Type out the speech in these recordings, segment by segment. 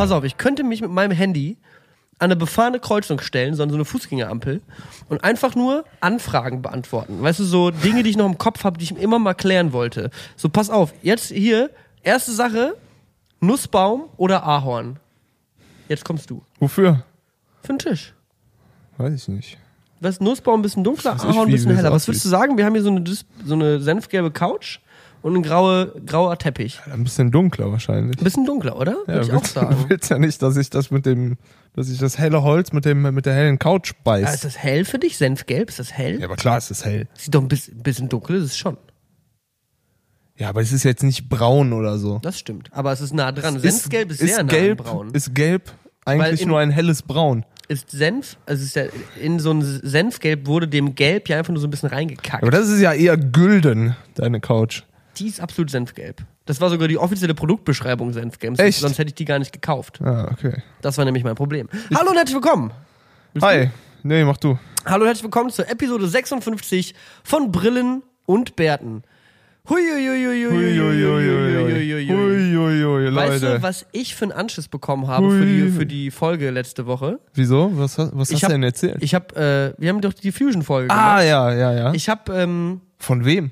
pass auf, ich könnte mich mit meinem Handy an eine befahrene Kreuzung stellen, so an so eine Fußgängerampel und einfach nur Anfragen beantworten. Weißt du, so Dinge, die ich noch im Kopf habe, die ich immer mal klären wollte. So, pass auf, jetzt hier, erste Sache, Nussbaum oder Ahorn? Jetzt kommst du. Wofür? Für den Tisch. Weiß ich nicht. Was, Nussbaum ein bisschen dunkler, Ahorn ein bisschen heller. Was würdest du sagen? Wir haben hier so eine, so eine senfgelbe Couch und ein graue, grauer Teppich. Ein bisschen dunkler wahrscheinlich. Ein bisschen dunkler, oder? Würde ich auch willst, sagen. Du willst ja nicht, dass ich das mit dem, dass ich das helle Holz mit dem, mit der hellen Couch beiß. Ah, ist das hell für dich? Senfgelb? Ist das hell? ja, aber klar ist es hell. Sieht doch ein bisschen, dunkel, ist es schon. Ja, aber es ist jetzt nicht braun oder so. Das stimmt. Aber es ist nah dran. Senfgelb ist, ist sehr nah gelb, braun. Ist gelb eigentlich in- nur ein helles Braun. Ist Senf, also ist ja, in so ein Senfgelb wurde dem Gelb ja einfach nur so ein bisschen reingekackt. Aber das ist ja eher gülden, deine Couch die ist absolut senfgelb. Das war sogar die offizielle Produktbeschreibung Senfgelb. Echt? Sonst hätte ich die gar nicht gekauft. Ah, okay. Das war nämlich mein Problem. Ich Hallo und herzlich willkommen. Hi. Du? Nee, mach du. Hallo und herzlich willkommen zur Episode 56 von Brillen und Bärten. Weißt du, was ich für einen Anschiss bekommen habe für die, Folge letzte Woche? Wieso? Was, hast du denn erzählt? Ich hab, äh, wir haben doch die Fusion-Folge ah, gemacht. Ah, ja, ja, ja. Ich hab, ähm, Von wem?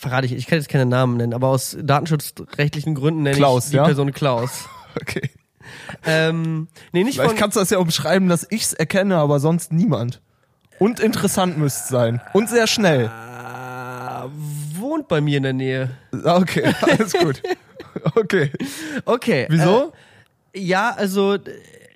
Verrate ich, ich kann jetzt keine Namen nennen, aber aus datenschutzrechtlichen Gründen nenne Klaus, ich die ja? Person Klaus. Okay. ähm, nee, nicht Vielleicht von, kannst du das ja umschreiben, dass ich's erkenne, aber sonst niemand. Und interessant müsste sein. Und sehr schnell. äh, wohnt bei mir in der Nähe. Ah, Okay, alles gut. Okay. Okay. Wieso? Äh, ja, also,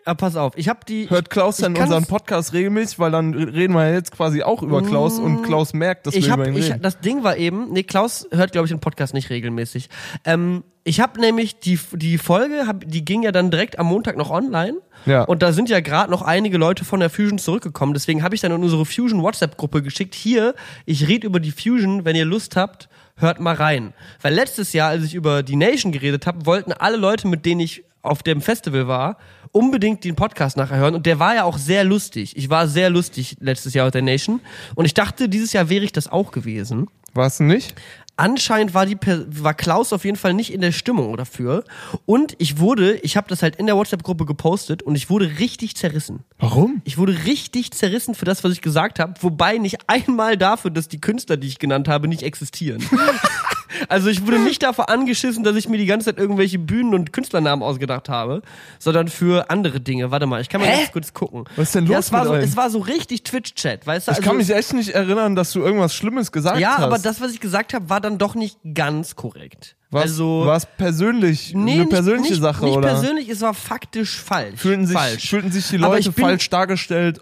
äh, pass auf, ich habe die. Hört Klaus dann unseren Podcast regelmäßig? Weil dann reden wir jetzt quasi auch über Klaus und Klaus merkt, dass ich wir hab, über ihn ich, reden. das Ding war eben, nee, Klaus hört, glaube ich, den Podcast nicht regelmäßig. Ähm, ich habe nämlich die, die Folge, hab, die ging ja dann direkt am Montag noch online. Ja. Und da sind ja gerade noch einige Leute von der Fusion zurückgekommen. Deswegen habe ich dann in unsere Fusion WhatsApp-Gruppe geschickt. Hier, ich rede über die Fusion, wenn ihr Lust habt, hört mal rein. Weil letztes Jahr, als ich über die Nation geredet habe, wollten alle Leute, mit denen ich auf dem Festival war, unbedingt den Podcast nachher hören. Und der war ja auch sehr lustig. Ich war sehr lustig letztes Jahr auf der Nation. Und ich dachte, dieses Jahr wäre ich das auch gewesen. Warst du nicht? Anscheinend war die war Klaus auf jeden Fall nicht in der Stimmung dafür und ich wurde, ich habe das halt in der WhatsApp Gruppe gepostet und ich wurde richtig zerrissen. Warum? Ich wurde richtig zerrissen für das, was ich gesagt habe, wobei nicht einmal dafür, dass die Künstler, die ich genannt habe, nicht existieren. also ich wurde nicht dafür angeschissen, dass ich mir die ganze Zeit irgendwelche Bühnen und Künstlernamen ausgedacht habe, sondern für andere Dinge. Warte mal, ich kann mal Hä? ganz kurz gucken. Was ist denn ja, los es war mit so? Es war so richtig Twitch-Chat, weißt du? Ich also, kann mich echt nicht erinnern, dass du irgendwas Schlimmes gesagt ja, hast. aber das, was ich gesagt habe, war dann doch nicht ganz korrekt. was, also was persönlich, nee, eine nicht- persönliche nicht, Sache nicht oder persönlich, es war faktisch falsch. fühlten sich, falsch. fühlten sich die Leute bin- falsch dargestellt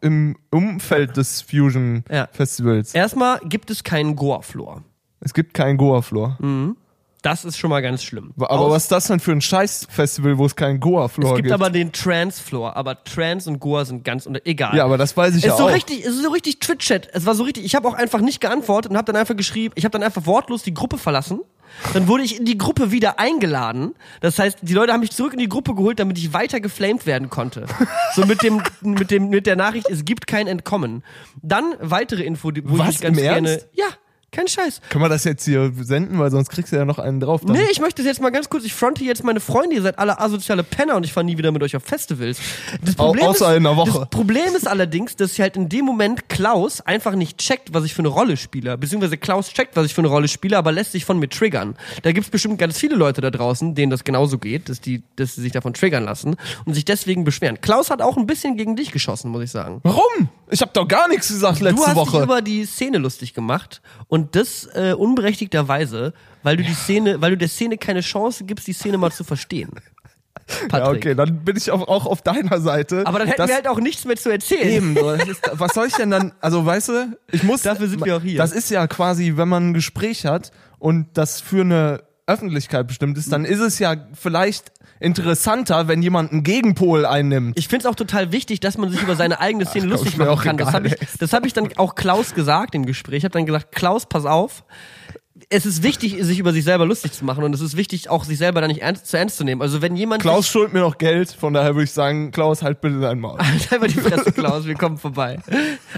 im Umfeld des Fusion Ja. Festivals? Erstmal gibt es keinen Goa-Floor. Es gibt keinen Goa-Floor. Das ist schon mal ganz schlimm. Aber Aus- was ist das denn für ein Scheiß-Festival, wo es keinen Goa-Floor es gibt? gibt aber den Trans-Floor, aber Trans und Goa sind ganz unter. Egal. ja, aber das weiß ich es ja ist so auch. richtig, es ist so richtig Twitch-Chat. Es war so richtig. Ich habe auch einfach nicht geantwortet und habe dann einfach geschrieben. Ich habe dann einfach wortlos die Gruppe verlassen. Dann wurde ich in die Gruppe wieder eingeladen. Das heißt, die Leute haben mich zurück in die Gruppe geholt, damit ich weiter geflamed werden konnte. So mit dem, mit dem, mit der Nachricht, es gibt kein Entkommen. Dann weitere Info, wo Was, ich ganz gerne. Ja, kein Scheiß. Können wir das jetzt hier senden, weil sonst kriegst du ja noch einen drauf. Dann. Nee, ich möchte das jetzt mal ganz kurz. Ich fronte jetzt meine Freunde. Ihr seid alle asoziale Penner und ich fahre nie wieder mit euch auf Festivals. Das Au- außer ist, in einer Woche. Das Problem ist allerdings, dass halt in dem Moment Klaus einfach nicht checkt, was ich für eine Rolle spiele. Beziehungsweise Klaus checkt, was ich für eine Rolle spiele, aber lässt sich von mir triggern. Da gibt's bestimmt ganz viele Leute da draußen, denen das genauso geht, dass, die, dass sie sich davon triggern lassen und sich deswegen beschweren. Klaus hat auch ein bisschen gegen dich geschossen, muss ich sagen. Warum? Ich habe doch gar nichts gesagt letzte du hast Woche. dich über die Szene lustig gemacht und das äh, unberechtigterweise, weil du die Szene, weil du der Szene keine Chance gibst, die Szene mal zu verstehen. ja, Patrick. okay, dann bin ich auch, auch auf deiner Seite. Aber dann hätten Das- wir halt auch nichts mehr zu erzählen. Eben, so, das ist, was soll ich denn dann, also weißt du, ich muss. Dafür sind wir auch hier. Das ist ja quasi, wenn man ein Gespräch hat und das für eine Öffentlichkeit bestimmt ist, dann ist es ja vielleicht interessanter, wenn jemand einen Gegenpol einnimmt. Ich finde es auch total wichtig, dass man sich über seine eigene Szene komm, lustig machen kann. Das habe ich, das hab ich dann auch Klaus gesagt im Gespräch. Ich habe dann gesagt, Klaus, pass auf. Es ist wichtig, sich über sich selber lustig zu machen und es ist wichtig, auch sich selber da nicht ernst, zu ernst zu nehmen. Also wenn jemand Klaus schuldet mir noch Geld, von daher würde ich sagen, Klaus, halt bitte dein Maul. Halt einfach die Fresse, Klaus, wir kommen vorbei.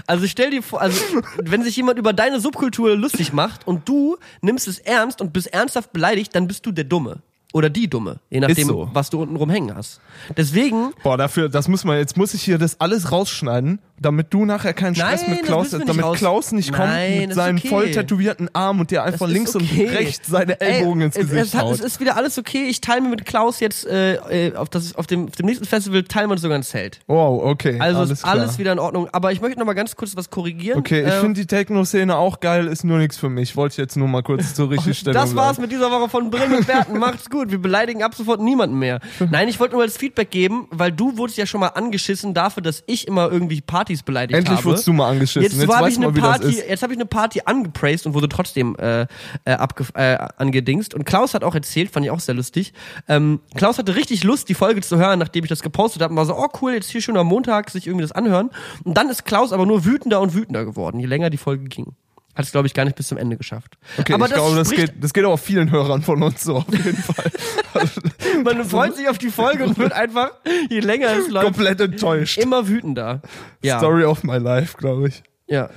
Also stell dir vor, also wenn sich jemand über deine Subkultur lustig macht und du nimmst es ernst und bist ernsthaft beleidigt, dann bist du der Dumme. Oder die Dumme. Je nachdem, so. was du unten rumhängen hast. Deswegen, Boah, dafür, das muss man, jetzt muss ich hier das alles rausschneiden, damit du nachher keinen Stress Nein, mit das Klaus hast, damit raus- Klaus nicht kommt Nein, mit das seinem okay. voll tätowierten Arm und dir einfach Das links okay. und rechts seine Ellbogen ins es, Gesicht es, hat, haut. es ist wieder alles okay. Ich teile mir mit Klaus jetzt äh, äh, auf, das, auf, dem, auf dem nächsten Festival teilen wir sogar ein Zelt. Wow, okay. Also alles ist alles klar. wieder in Ordnung. Aber ich möchte noch mal ganz kurz was korrigieren. Okay, ich Äh, finde die Techno-Szene auch geil, ist nur nichts für mich. Wollte ich jetzt nur mal kurz zur richtigen Stellung Das war's bleiben. mit dieser Woche von Brillen und Bärten. Macht's gut. Wir beleidigen ab sofort niemanden mehr. Nein, ich wollte nur als Feedback geben, weil du wurdest ja schon mal angeschissen dafür, dass ich immer irgendwie Partys beleidigt Endlich habe. wurdest du mal angeschissen. Jetzt, Jetzt, habe ich das Party, jetzt habe ich eine Party angepraised und wurde trotzdem äh, äh, abge äh, angedingst. Und Klaus hat auch erzählt, fand ich auch sehr lustig. Ähm, Klaus hatte richtig Lust, die Folge zu hören, nachdem ich das gepostet habe. Und war so, oh cool, jetzt hier schon am Montag sich irgendwie das anhören. Und dann ist Klaus aber nur wütender und wütender geworden, je länger die Folge ging. Hat es, glaube ich, gar nicht bis zum Ende geschafft. Okay, aber ich glaube, das geht, das geht auch vielen Hörern von uns so auf jeden Fall. Man freut sich auf die Folge und wird einfach, je länger es läuft, Komplett enttäuscht. immer wütender. Ja. Story of my life, glaube ich. Ja.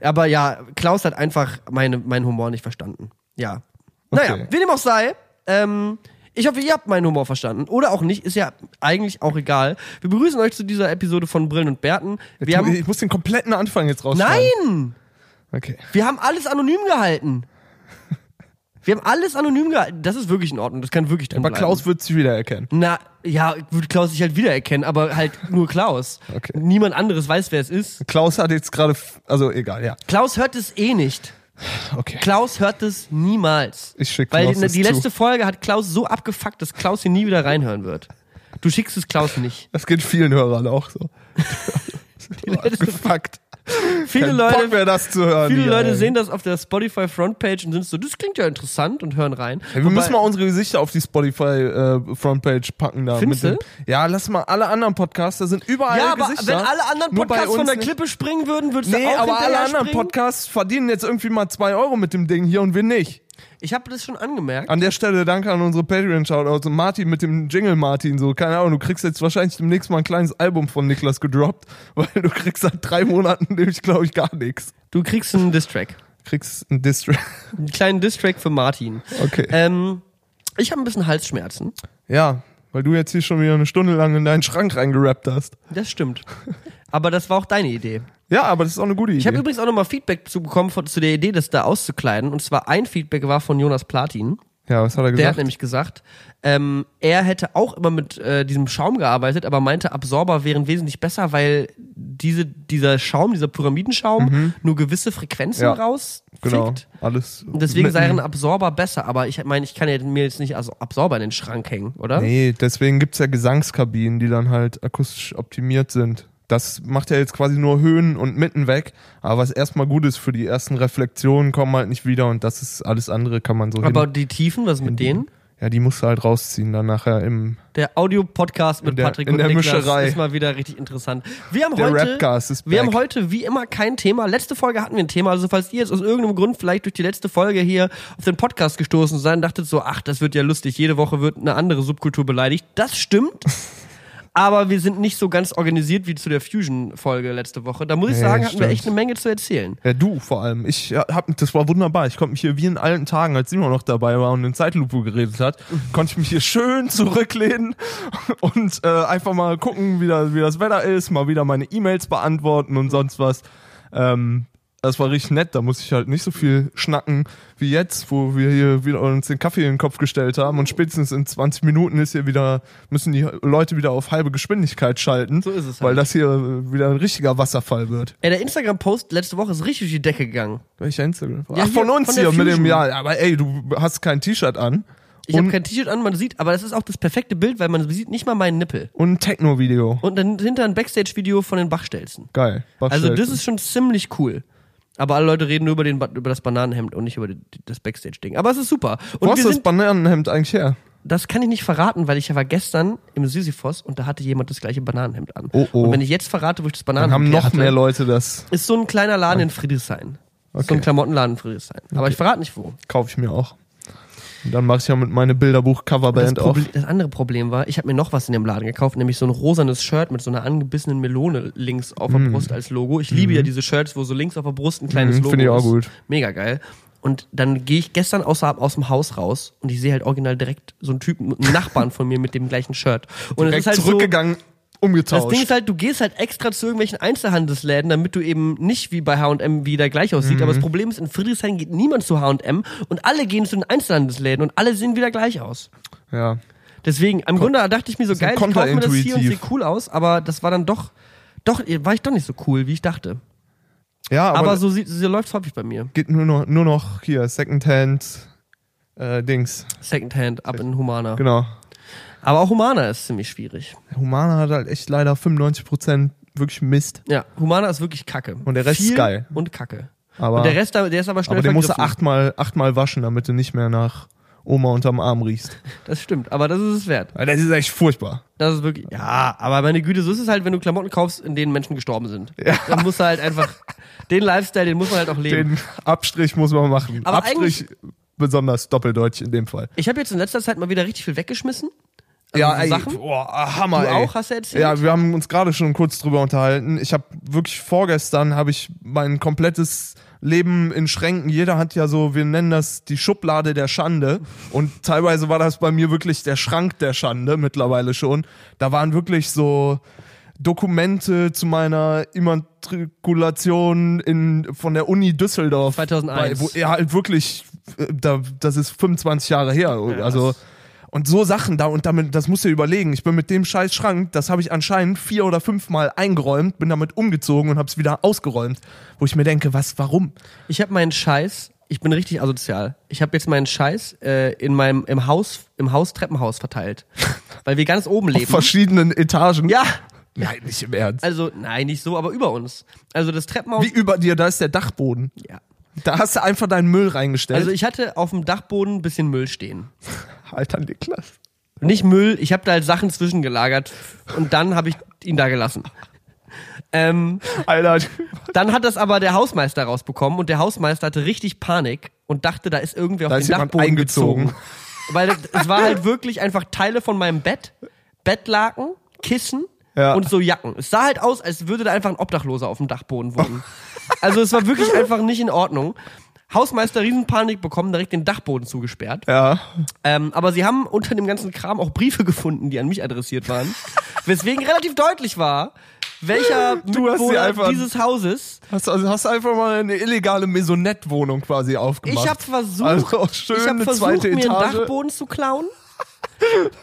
Aber ja, Klaus hat einfach meine, meinen Humor nicht verstanden. Ja. Naja, Okay. wie dem auch sei, ähm, ich hoffe, ihr habt meinen Humor verstanden. Oder auch nicht, ist ja eigentlich auch egal. Wir begrüßen euch zu dieser Episode von Brillen und Bärten. Wir mu- haben. ich muss den kompletten Anfang jetzt rausschneiden. Nein! Okay. Wir haben alles anonym gehalten. Wir haben alles anonym gehalten. Das ist wirklich in Ordnung. Das kann wirklich drin Aber bleiben. Klaus wird sich wiedererkennen. Na, ja, würde Klaus sich halt wiedererkennen, aber halt nur Klaus. Okay. Niemand anderes weiß, wer es ist. Klaus hat jetzt gerade, also egal, ja. Klaus hört es eh nicht. Okay. Klaus hört es niemals. Ich schick Weil Klaus die, die zu. letzte Folge hat Klaus so abgefuckt, dass Klaus hier nie wieder reinhören wird. Du schickst es Klaus nicht. Das geht vielen Hörern auch so. letzte- Gefuckt. Viele Kein Leute, mehr, das zu hören. viele Leute sehen das auf der Spotify Frontpage und sind so, das klingt ja interessant und hören rein. Ja, wir Wobei- müssen mal unsere Gesichter auf die Spotify äh, Frontpage packen da. Findest mit dem- Ja, lass mal alle anderen Podcasts, da sind überall ja, aber Gesichter. wenn alle anderen Podcasts von der nicht. Klippe springen würden, würdest Nee, du auch aber alle anderen springen? Podcasts verdienen jetzt irgendwie mal zwei Euro mit dem Ding hier und wir nicht. Ich habe das schon angemerkt. An der Stelle danke an unsere Patreon-Shoutouts und Martin mit dem Jingle Martin. So, keine Ahnung, du kriegst jetzt wahrscheinlich demnächst mal ein kleines Album von Niklas gedroppt, weil du kriegst seit drei Monaten nämlich, glaube ich, gar nichts. Du kriegst einen Distrack. Kriegst ein Distrack. Einen kleinen Distrack für Martin. Okay. Ähm, ich habe ein bisschen Halsschmerzen. Ja, weil du jetzt hier schon wieder eine Stunde lang in deinen Schrank reingerappt hast. Das stimmt. Aber das war auch deine Idee. Ja, aber das ist auch eine gute Idee. Ich habe übrigens auch nochmal Feedback zu bekommen von, zu der Idee, das da auszukleiden. Und zwar ein Feedback war von Jonas Platin. ja, was hat er Der hat gesagt? nämlich gesagt, ähm, er hätte auch immer mit äh, diesem Schaum gearbeitet, aber meinte, Absorber wären wesentlich besser, weil diese, dieser Schaum, dieser Pyramidenschaum, nur gewisse Frequenzen Mhm. Ja, raus genau. Alles. Und deswegen mitten- sei ein Absorber besser. Aber ich meine, ich kann ja mir jetzt nicht als Absorber in den Schrank hängen, oder? Nee, deswegen gibt's ja Gesangskabinen, die dann halt akustisch optimiert sind. Das macht ja jetzt quasi nur Höhen und Mitten weg. Aber was erstmal gut ist für die ersten Reflexionen, kommen halt nicht wieder und das ist alles andere, kann man so Aber hin. die Tiefen, was mit denen? Ja, die musst du halt rausziehen dann nachher im. Der Audio-Podcast mit der- Patrick in und der Niklas Mischerei. ist mal wieder richtig interessant. Wir haben Der heute, Rapcast ist wir haben back. heute wie immer kein Thema. Letzte Folge hatten wir ein Thema. Also falls ihr jetzt aus irgendeinem Grund vielleicht durch die letzte Folge hier auf den Podcast gestoßen seid und dachtet so, ach, das wird ja lustig. Jede Woche wird eine andere Subkultur beleidigt. Das stimmt. Aber wir sind nicht so ganz organisiert wie zu der Fusion-Folge letzte Woche. Da muss ich sagen, hatten wir echt eine Menge zu erzählen. Ja, du vor allem. Ich ja, hab, das war wunderbar. Ich konnte mich hier wie in alten Tagen, als Simon noch dabei war und in Zeitlupe geredet hat, konnte ich mich hier schön zurücklehnen und äh, einfach mal gucken, wie, da, wie das Wetter ist, mal wieder meine E-Mails beantworten und sonst was. Ähm, das war richtig nett. Da muss ich halt nicht so viel schnacken wie jetzt, wo wir hier wieder uns den Kaffee in den Kopf gestellt haben und spätestens in 20 Minuten ist hier wieder, müssen die Leute wieder auf halbe Geschwindigkeit schalten. So ist es Weil halt. das hier wieder ein richtiger Wasserfall wird. Ey, der Instagram-Post letzte Woche ist richtig durch die Decke gegangen. Welcher Instagram? Ja, Ach, von uns von hier mit dem, Fusion. ja, aber ey, du hast kein T-Shirt an. Ich habe kein T-Shirt an, man sieht, aber das ist auch das perfekte Bild, weil man sieht nicht mal meinen Nippel. Und ein Techno-Video. Und dann hinter ein Backstage-Video von den Bachstelzen. Geil. Also das ist schon ziemlich cool. Aber alle Leute reden nur über, den, über das Bananenhemd und nicht über die, das Backstage-Ding. Aber es ist super. Und Wo du das Bananenhemd eigentlich her? das kann ich nicht verraten, weil ich war gestern im Sisyphos und da hatte jemand das gleiche Bananenhemd an. Oh, oh. Und wenn ich jetzt verrate, wo ich das Dann Bananenhemd haben noch hatte, mehr Leute das. ist so ein kleiner Laden in Friedrichshain. Ist So Okay. ein Klamottenladen in Friedrichshain. Aber ich verrate nicht wo. Kaufe ich mir auch. Und dann mache ich ja mit meine Bilderbuch-Coverband auf. Das andere Problem war, ich habe mir noch was in dem Laden gekauft, nämlich so ein rosanes Shirt mit so einer angebissenen Melone links auf der Brust als Logo. Ich liebe ja diese Shirts, wo so links auf der Brust ein kleines Mhm, Logo finde ich auch ist. gut. Mega geil. Und dann gehe ich gestern aus, aus dem Haus raus und ich sehe halt original direkt so einen Typen, einen Nachbarn von mir mit dem gleichen Shirt. Und Direkt es ist halt so, zurückgegangen, umgetauscht. das Ding ist halt, du gehst halt extra zu irgendwelchen Einzelhandelsläden, damit du eben nicht wie bei H&M wieder gleich aussieht. Mhm. Aber das Problem ist, in Friedrichshain geht niemand zu H&M und alle gehen zu den Einzelhandelsläden und alle sehen wieder gleich aus. ja. Deswegen, im Grunde dachte ich mir so geil, ich kaufe mir das hier und kontraintuitiv. cool aus, aber das war dann doch, doch, war ich doch nicht so cool, wie ich dachte. Ja, aber, Aber, so, sieht- so läuft's häufig bei mir. geht nur noch, nur noch hier, Secondhand äh, Dings. Secondhand, ab in Humana. Genau. Aber auch Humana ist ziemlich schwierig. Humana hat halt echt leider 95% wirklich Mist. Ja, Humana ist wirklich kacke. Und der Rest ist Viel geil. Und kacke. Aber, und der Rest, der ist aber schnell aber den musst du achtmal, achtmal waschen, damit du nicht mehr nach Oma unterm Arm riechst. Das stimmt, aber das ist es wert. Das ist echt furchtbar. Das ist wirklich. Ja, aber meine Güte, so ist es halt, wenn du Klamotten kaufst, in denen Menschen gestorben sind. Dann musst du halt einfach. Den Lifestyle, den muss man halt auch leben. Den Abstrich muss man machen. Aber Abstrich besonders doppeldeutig in dem Fall. Ich habe jetzt in letzter Zeit mal wieder richtig viel weggeschmissen. Ja, so ey, Sachen. boah, Hammer, Du ey. auch, hast du erzählt? Ja, wir haben uns gerade schon kurz drüber unterhalten. Ich habe wirklich vorgestern habe ich mein komplettes Leben in Schränken. Jeder hat ja so, wir nennen das die Schublade der Schande. Und teilweise war das bei mir wirklich der Schrank der Schande mittlerweile schon. Da waren wirklich so Dokumente zu meiner Immatrikulation in, von der Uni Düsseldorf. 2001. Bei, wo, ja, halt wirklich, äh, da, das ist 25 Jahre her. also, und so Sachen da und damit, das musst du dir überlegen. Ich bin mit dem scheiß Schrank, das habe ich anscheinend vier oder fünfmal eingeräumt, bin damit umgezogen und habe es wieder ausgeräumt. Wo ich mir denke, was, warum? Ich habe meinen Scheiß, ich bin richtig asozial. Ich habe jetzt meinen Scheiß äh, in meinem im Haus im Haus Treppenhaus verteilt, weil wir ganz oben Auf leben. verschiedenen Etagen. Ja, Nein, nicht im Ernst. also nein, nicht so, aber über uns. Also das Treppenhaus. Wie über dir, da ist der Dachboden. ja. Da hast du einfach deinen Müll reingestellt. Also ich hatte auf dem Dachboden ein bisschen Müll stehen. Alter Niklas. Nicht Müll, ich habe da halt Sachen zwischengelagert und dann habe ich ihn da gelassen. Ähm, Alter. dann hat das aber der Hausmeister rausbekommen und der Hausmeister hatte richtig Panik und dachte, da ist irgendwer Da auf ist den Dachboden eingezogen. gezogen. Weil es war halt wirklich einfach Teile von meinem Bett, Bettlaken, Kissen Ja. und so Jacken. Es sah halt aus, als würde da einfach ein Obdachloser auf dem Dachboden wohnen. Also es war wirklich einfach nicht in Ordnung. Hausmeister Riesenpanik bekommen, direkt den Dachboden zugesperrt. Ja. Ähm, aber sie haben unter dem ganzen Kram auch Briefe gefunden, die an mich adressiert waren. weswegen relativ deutlich war, welcher Du Mitbewohner einfach- dieses Hauses. Hast, also hast einfach mal eine illegale Maisonette-Wohnung quasi aufgemacht. Ich habe versucht, Also schön ich hab eine versucht zweite mir einen Dachboden zu klauen.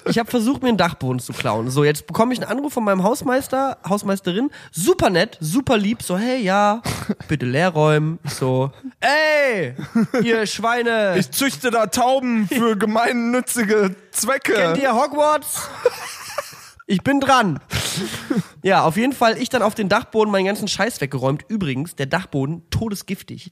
Ich habe versucht, mir einen Dachboden zu klauen. So, jetzt bekomme ich einen Anruf von meinem Hausmeister, Hausmeisterin. Super nett, super lieb. So, hey, ja, bitte leer räumen. So, ey, ihr Schweine. Ich züchte da Tauben für gemeinnützige Zwecke. Kennt ihr Hogwarts? Ich bin dran. Ja, auf jeden Fall ich dann auf den Dachboden meinen ganzen Scheiß weggeräumt. Übrigens, der Dachboden todesgiftig.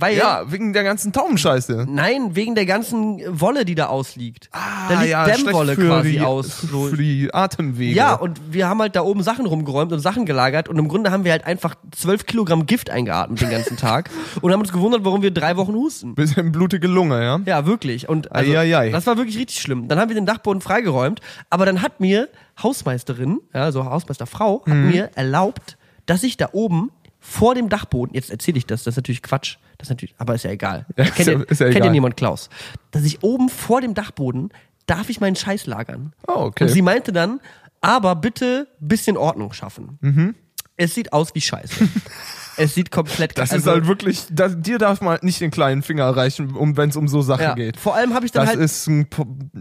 Weil, Ja, wegen der ganzen Taubenscheiße. nein, wegen der ganzen Wolle, die da ausliegt. da liegt Ah, schlecht Dämmwolle quasi die, aus. So. Für die Atemwege. Ja, und wir haben halt da oben Sachen rumgeräumt und Sachen gelagert und im Grunde haben wir halt einfach 12 Kilogramm Gift eingeatmet den ganzen Tag und haben uns gewundert, warum wir drei Wochen husten. Bisschen blutige Lunge, ja. Ja, wirklich. Und also, Eieiei. das war wirklich richtig schlimm. Dann haben wir den Dachboden freigeräumt, aber dann hat mir Hausmeisterin, ja, also Hausmeisterfrau, hat Mhm. mir erlaubt, dass ich da oben vor dem Dachboden, jetzt erzähle ich das, das ist natürlich Quatsch, das ist natürlich, aber ist ja egal. Ja, kennt ja- ihr, ist ja kennt ihr niemand Klaus? Dass ich oben vor dem Dachboden darf ich meinen Scheiß lagern. Oh, okay. Und sie meinte dann, aber bitte bisschen Ordnung schaffen. Mhm. Es sieht aus wie Scheiße. es sieht komplett Das also, ist halt wirklich, das, dir darf man nicht den kleinen Finger erreichen, um, wenn es um so Sachen ja, geht. Vor allem habe ich dann Das halt ist ein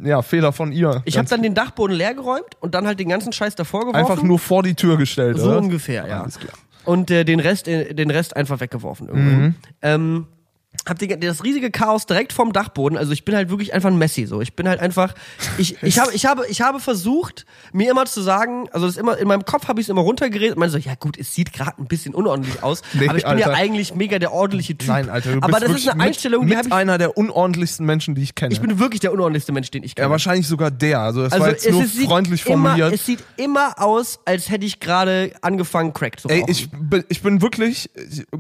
ja, Fehler von ihr. Ich habe dann den Dachboden leer geräumt und dann halt den ganzen Scheiß davor geworfen. einfach nur vor die Tür gestellt, so oder? ungefähr, ja. Alles klar. Und äh, den Rest, äh, den Rest einfach weggeworfen irgendwann. Mhm. Ähm, hab die, das riesige Chaos direkt vom Dachboden. Also ich bin halt wirklich einfach ein Messi. So, ich bin halt einfach. Ich, ich habe, ich habe, ich habe versucht, mir immer zu sagen, also das immer in meinem Kopf habe ich es immer runtergeredet und meine so, ja gut, es sieht gerade ein bisschen unordentlich aus, Nee, aber ich bin ja Alter. eigentlich mega der ordentliche Typ. Nein, Alter, du bist aber das ist eine mit, Einstellung, die mit habe ich. einer der unordentlichsten Menschen, die ich kenne. Ich bin wirklich der unordentlichste Mensch, den ich kenne. ja, wahrscheinlich sogar der. Also das Also war jetzt es, nur es freundlich immer, formuliert. Es sieht immer aus, als hätte ich gerade angefangen, Crack zu Ey, rauchen. ich bin, ich bin wirklich,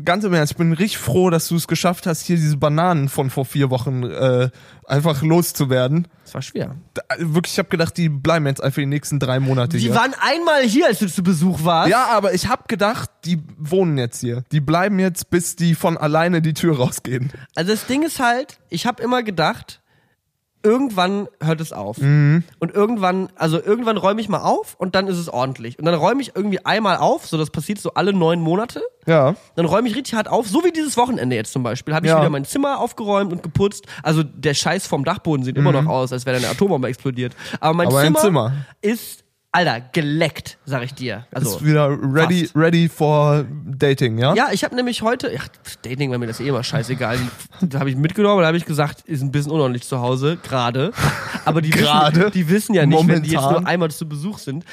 ganz im Ernst, ich bin richtig froh, dass du es geschafft hast, das hier diese Bananen von vor vier Wochen äh, einfach loszuwerden. Das war schwer. Da, wirklich, ich habe gedacht, die bleiben jetzt einfach die nächsten drei Monate Die hier. waren einmal hier, als du zu Besuch warst. ja, aber ich habe gedacht, die wohnen jetzt hier. Die bleiben jetzt, bis die von alleine die Tür rausgehen. Also das Ding ist halt, ich habe immer gedacht, irgendwann hört es auf. Mhm. Und irgendwann, also irgendwann räume ich mal auf und dann ist es ordentlich. Und dann räume ich irgendwie einmal auf, so das passiert so alle neun Monate. Ja. Dann räume ich richtig hart auf, so wie dieses Wochenende jetzt zum Beispiel. Habe ich Ja. wieder mein Zimmer aufgeräumt und geputzt. Also der Scheiß vom Dachboden sieht immer noch aus, als wäre da eine Atombombe explodiert. Aber mein Mhm. Aber Zimmer, Zimmer. ist, Alter, geleckt, sag ich dir. Also, ist wieder ready, fast. ready for dating, ja? ja, ich habe nämlich heute, ja, Dating war mir das eh immer scheißegal. Da habe ich mitgenommen und da habe ich gesagt, ist ein bisschen unordentlich zu Hause, gerade. Aber die wissen, die wissen ja nicht, wenn die jetzt Momentan? nur einmal zu Besuch sind,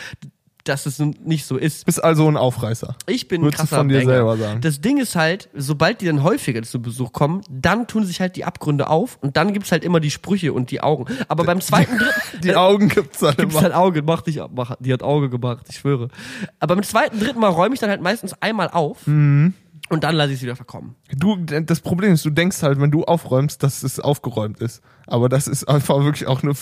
dass es nicht so ist. Bist also ein Aufreißer. Ich bin ein Würdest du krasser von dir Banger. selber sagen. Das Ding ist halt, sobald die dann häufiger zu Besuch kommen, dann tun sich halt die Abgründe auf und dann gibt's halt immer die Sprüche und die Augen. Aber beim zweiten, dritten, Die Augen gibt's dann gibt's immer. halt Auge, mach dich ab, mach, die hat Auge gemacht, ich schwöre. Aber beim zweiten, dritten Mal räume ich dann halt meistens einmal auf Mhm. Und dann lasse ich es wieder verkommen. Du, das Problem ist, du denkst halt, wenn du aufräumst, dass es aufgeräumt ist. Aber das ist einfach wirklich auch eine,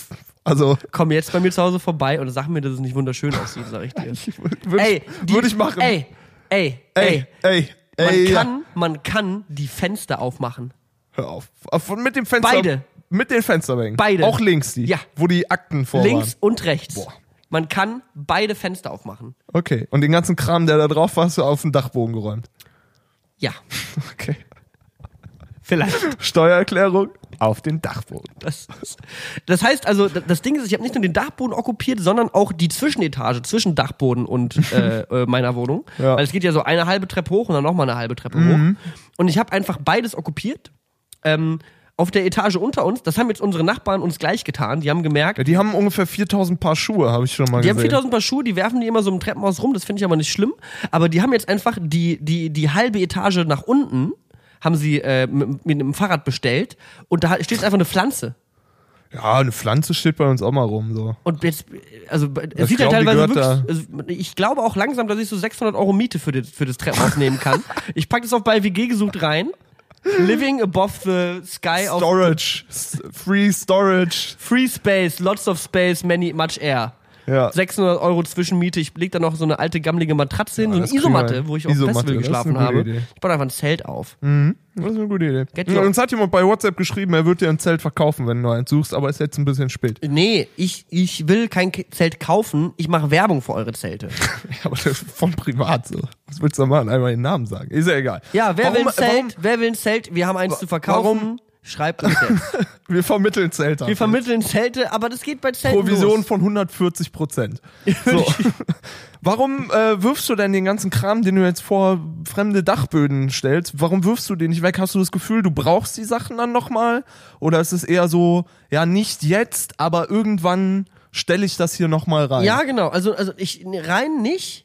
also, Komm jetzt bei mir zu Hause vorbei und sag mir, dass es nicht wunderschön aussieht, sag ich dir. würde würd ich machen. Ey, ey, ey, ey. ey, Man ey, ja. kann, man kann die Fenster aufmachen. Hör auf. Mit dem Fenster. Beide. Mit den Fensterbänken. Beide. Auch links die. Ja. Wo die Akten vor Links waren. und rechts. Man kann beide Fenster aufmachen. Okay. Und den ganzen Kram, der da drauf war, hast du auf den Dachboden geräumt. Ja, Okay. vielleicht. Steuererklärung auf den Dachboden. Das, das heißt also, das Ding ist, ich habe nicht nur den Dachboden okkupiert, sondern auch die Zwischenetage zwischen Dachboden und äh, äh, meiner Wohnung. Ja. Weil es geht ja so eine halbe Treppe hoch und dann nochmal eine halbe Treppe hoch. Und ich habe einfach beides okkupiert. Ähm, auf der Etage unter uns, das haben jetzt unsere Nachbarn uns gleich getan. Die haben gemerkt, Ja, die haben ungefähr 4000 Paar Schuhe, habe ich schon mal Die haben gesehen. 4000 Paar Schuhe, die werfen die immer so im Treppenhaus rum, das finde ich aber nicht schlimm. Aber die haben jetzt einfach die, die, die halbe Etage nach unten, haben sie äh, mit, mit einem Fahrrad bestellt und da steht jetzt einfach eine Pflanze. ja, eine Pflanze steht bei uns auch mal rum, so. Und jetzt, also es Ich sieht ja die teilweise wirklich, also, ich glaube auch langsam, dass ich so 600 Euro Miete für das, für das Treppenhaus nehmen kann. Ich pack das auf bei WG gesucht rein. Living above the sky of Storage. Free Storage. free space, lots of space, many, much air. Ja. 600 Euro Zwischenmiete. Ich leg da noch so eine alte gammelige Matratze hin, Ja, so eine Isomatte, hin. wo ich auf dem Festival geschlafen habe. Idee. Ich baue einfach ein Zelt auf. Das ist eine gute Idee. Get Ja, uns hat jemand bei WhatsApp geschrieben, er wird dir ein Zelt verkaufen, wenn du eins suchst, aber ist jetzt ein bisschen spät. Nee, ich, ich will kein Ke- Zelt kaufen. Ich mache Werbung für eure Zelte. Ja, aber das ist von privat so. Was willst du da machen? Einmal den Namen sagen. Ist ja egal. Ja, wer Warum- will ein Zelt? Warum, Wer will ein Zelt? Wir haben eins zu verkaufen. warum- Schreibt uns jetzt. wir vermitteln Zelte. Wir vermitteln Zelte, aber das geht bei Zelten Provision los. von 140 Prozent. So. warum äh, wirfst du denn den ganzen Kram, den du jetzt vor fremde Dachböden stellst, warum wirfst du den nicht weg? Hast du das Gefühl, du brauchst die Sachen dann nochmal? Oder ist es eher so, ja, nicht jetzt, aber irgendwann stelle ich das hier nochmal rein? Ja, genau. Also, also ich rein nicht.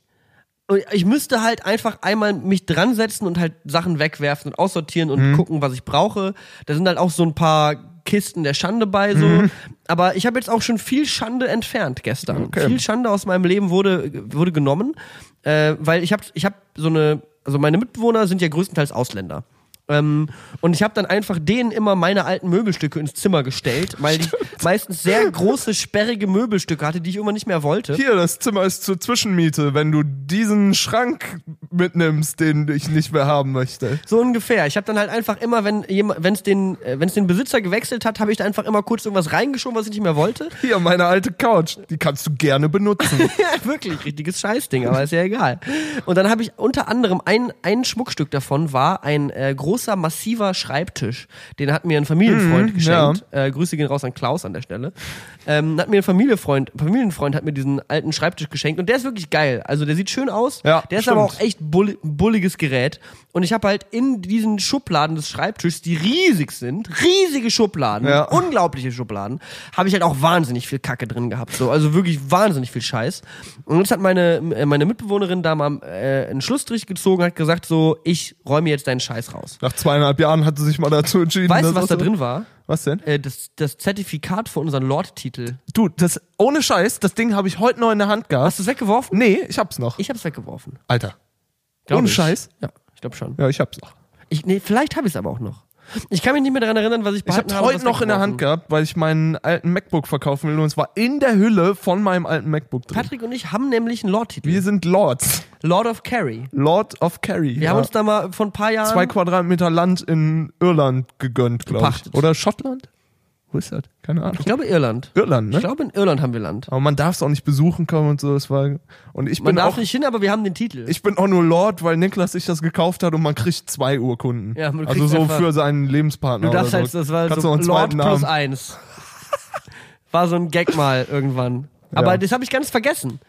Und Ich müsste halt einfach einmal mich dran setzen und halt Sachen wegwerfen und aussortieren Mhm. und gucken, was ich brauche. Da sind halt auch so ein paar Kisten der Schande bei so. Mhm. Aber ich habe jetzt auch schon viel Schande entfernt gestern. Okay. Viel Schande aus meinem Leben wurde, wurde genommen, äh, weil ich habe ich hab so eine, also meine Mitbewohner sind ja größtenteils Ausländer. Ähm, und ich habe dann einfach denen immer meine alten Möbelstücke ins Zimmer gestellt, weil ich meistens sehr große, sperrige Möbelstücke hatte, die ich immer nicht mehr wollte. Hier, das Zimmer ist zur Zwischenmiete, wenn du diesen Schrank mitnimmst, den ich nicht mehr haben möchte. So ungefähr. Ich habe dann halt einfach immer, wenn es den, äh, den Besitzer gewechselt hat, habe ich da einfach immer kurz irgendwas reingeschoben, was ich nicht mehr wollte. Hier, meine alte Couch, die kannst du gerne benutzen. ja, wirklich, richtiges Scheißding, aber ist ja egal. Und dann habe ich unter anderem ein, ein Schmuckstück davon war ein äh, großer, massiver Schreibtisch. Den hat mir ein Familienfreund Mhm, geschenkt. Äh, Grüße gehen raus an Klaus an der Stelle. Ähm, hat mir ein Familienfreund, Familienfreund hat mir diesen alten Schreibtisch geschenkt und der ist wirklich geil. Also der sieht schön aus. Ja, der ist stimmt. aber auch echt bull, bulliges Gerät. Und ich habe halt in diesen Schubladen des Schreibtischs, die riesig sind, riesige Schubladen, Ja. unglaubliche Schubladen, habe ich halt auch wahnsinnig viel Kacke drin gehabt. So, also wirklich wahnsinnig viel Scheiß. Und jetzt hat meine, äh, meine Mitbewohnerin da mal äh, einen Schlussstrich gezogen, hat gesagt so, ich räume jetzt deinen Scheiß raus. Nach zweieinhalb Jahren hat sie sich mal dazu entschieden. Weißt du, was da drin war? Was denn? Äh, das, das Zertifikat für unseren Lord-Titel. Du, das, ohne Scheiß, das Ding habe ich heute noch in der Hand gehabt. Hast du es weggeworfen? Nee, ich hab's noch. Ich hab's weggeworfen. Alter. Glaub Ohne ich. Scheiß? Ja, ich glaube schon. Ja, ich hab's noch. Ich, nee, vielleicht habe ich es aber auch noch. Ich kann mich nicht mehr daran erinnern, was ich Ich habe habe. heute was noch in der weggeworfen. Hand gehabt, weil ich meinen alten MacBook verkaufen will und es war in der Hülle von meinem alten MacBook drin. Patrick und ich haben nämlich einen Lord-Titel. Wir sind Lords. Lord of Carry. Lord of Carry. Wir haben uns da mal vor ein paar Jahren. zwei Quadratmeter Land in Irland gegönnt, glaube ich. Gepachtet. Oder Schottland? Wo ist das? Keine Ahnung. ich glaube Irland. Irland, ne? Ich glaube in Irland haben wir Land. Aber man darf es auch nicht besuchen kommen und so. Das war und ich Man bin darf auch nicht hin, aber wir haben den Titel. ich bin auch nur Lord, weil Niklas sich das gekauft hat und man kriegt zwei Urkunden. Ja, man also kriegt so für seinen Lebenspartner. du darfst halt, so. das war Kannst so Lord plus eins. War so ein Gag mal irgendwann. Aber Ja. das habe ich ganz vergessen.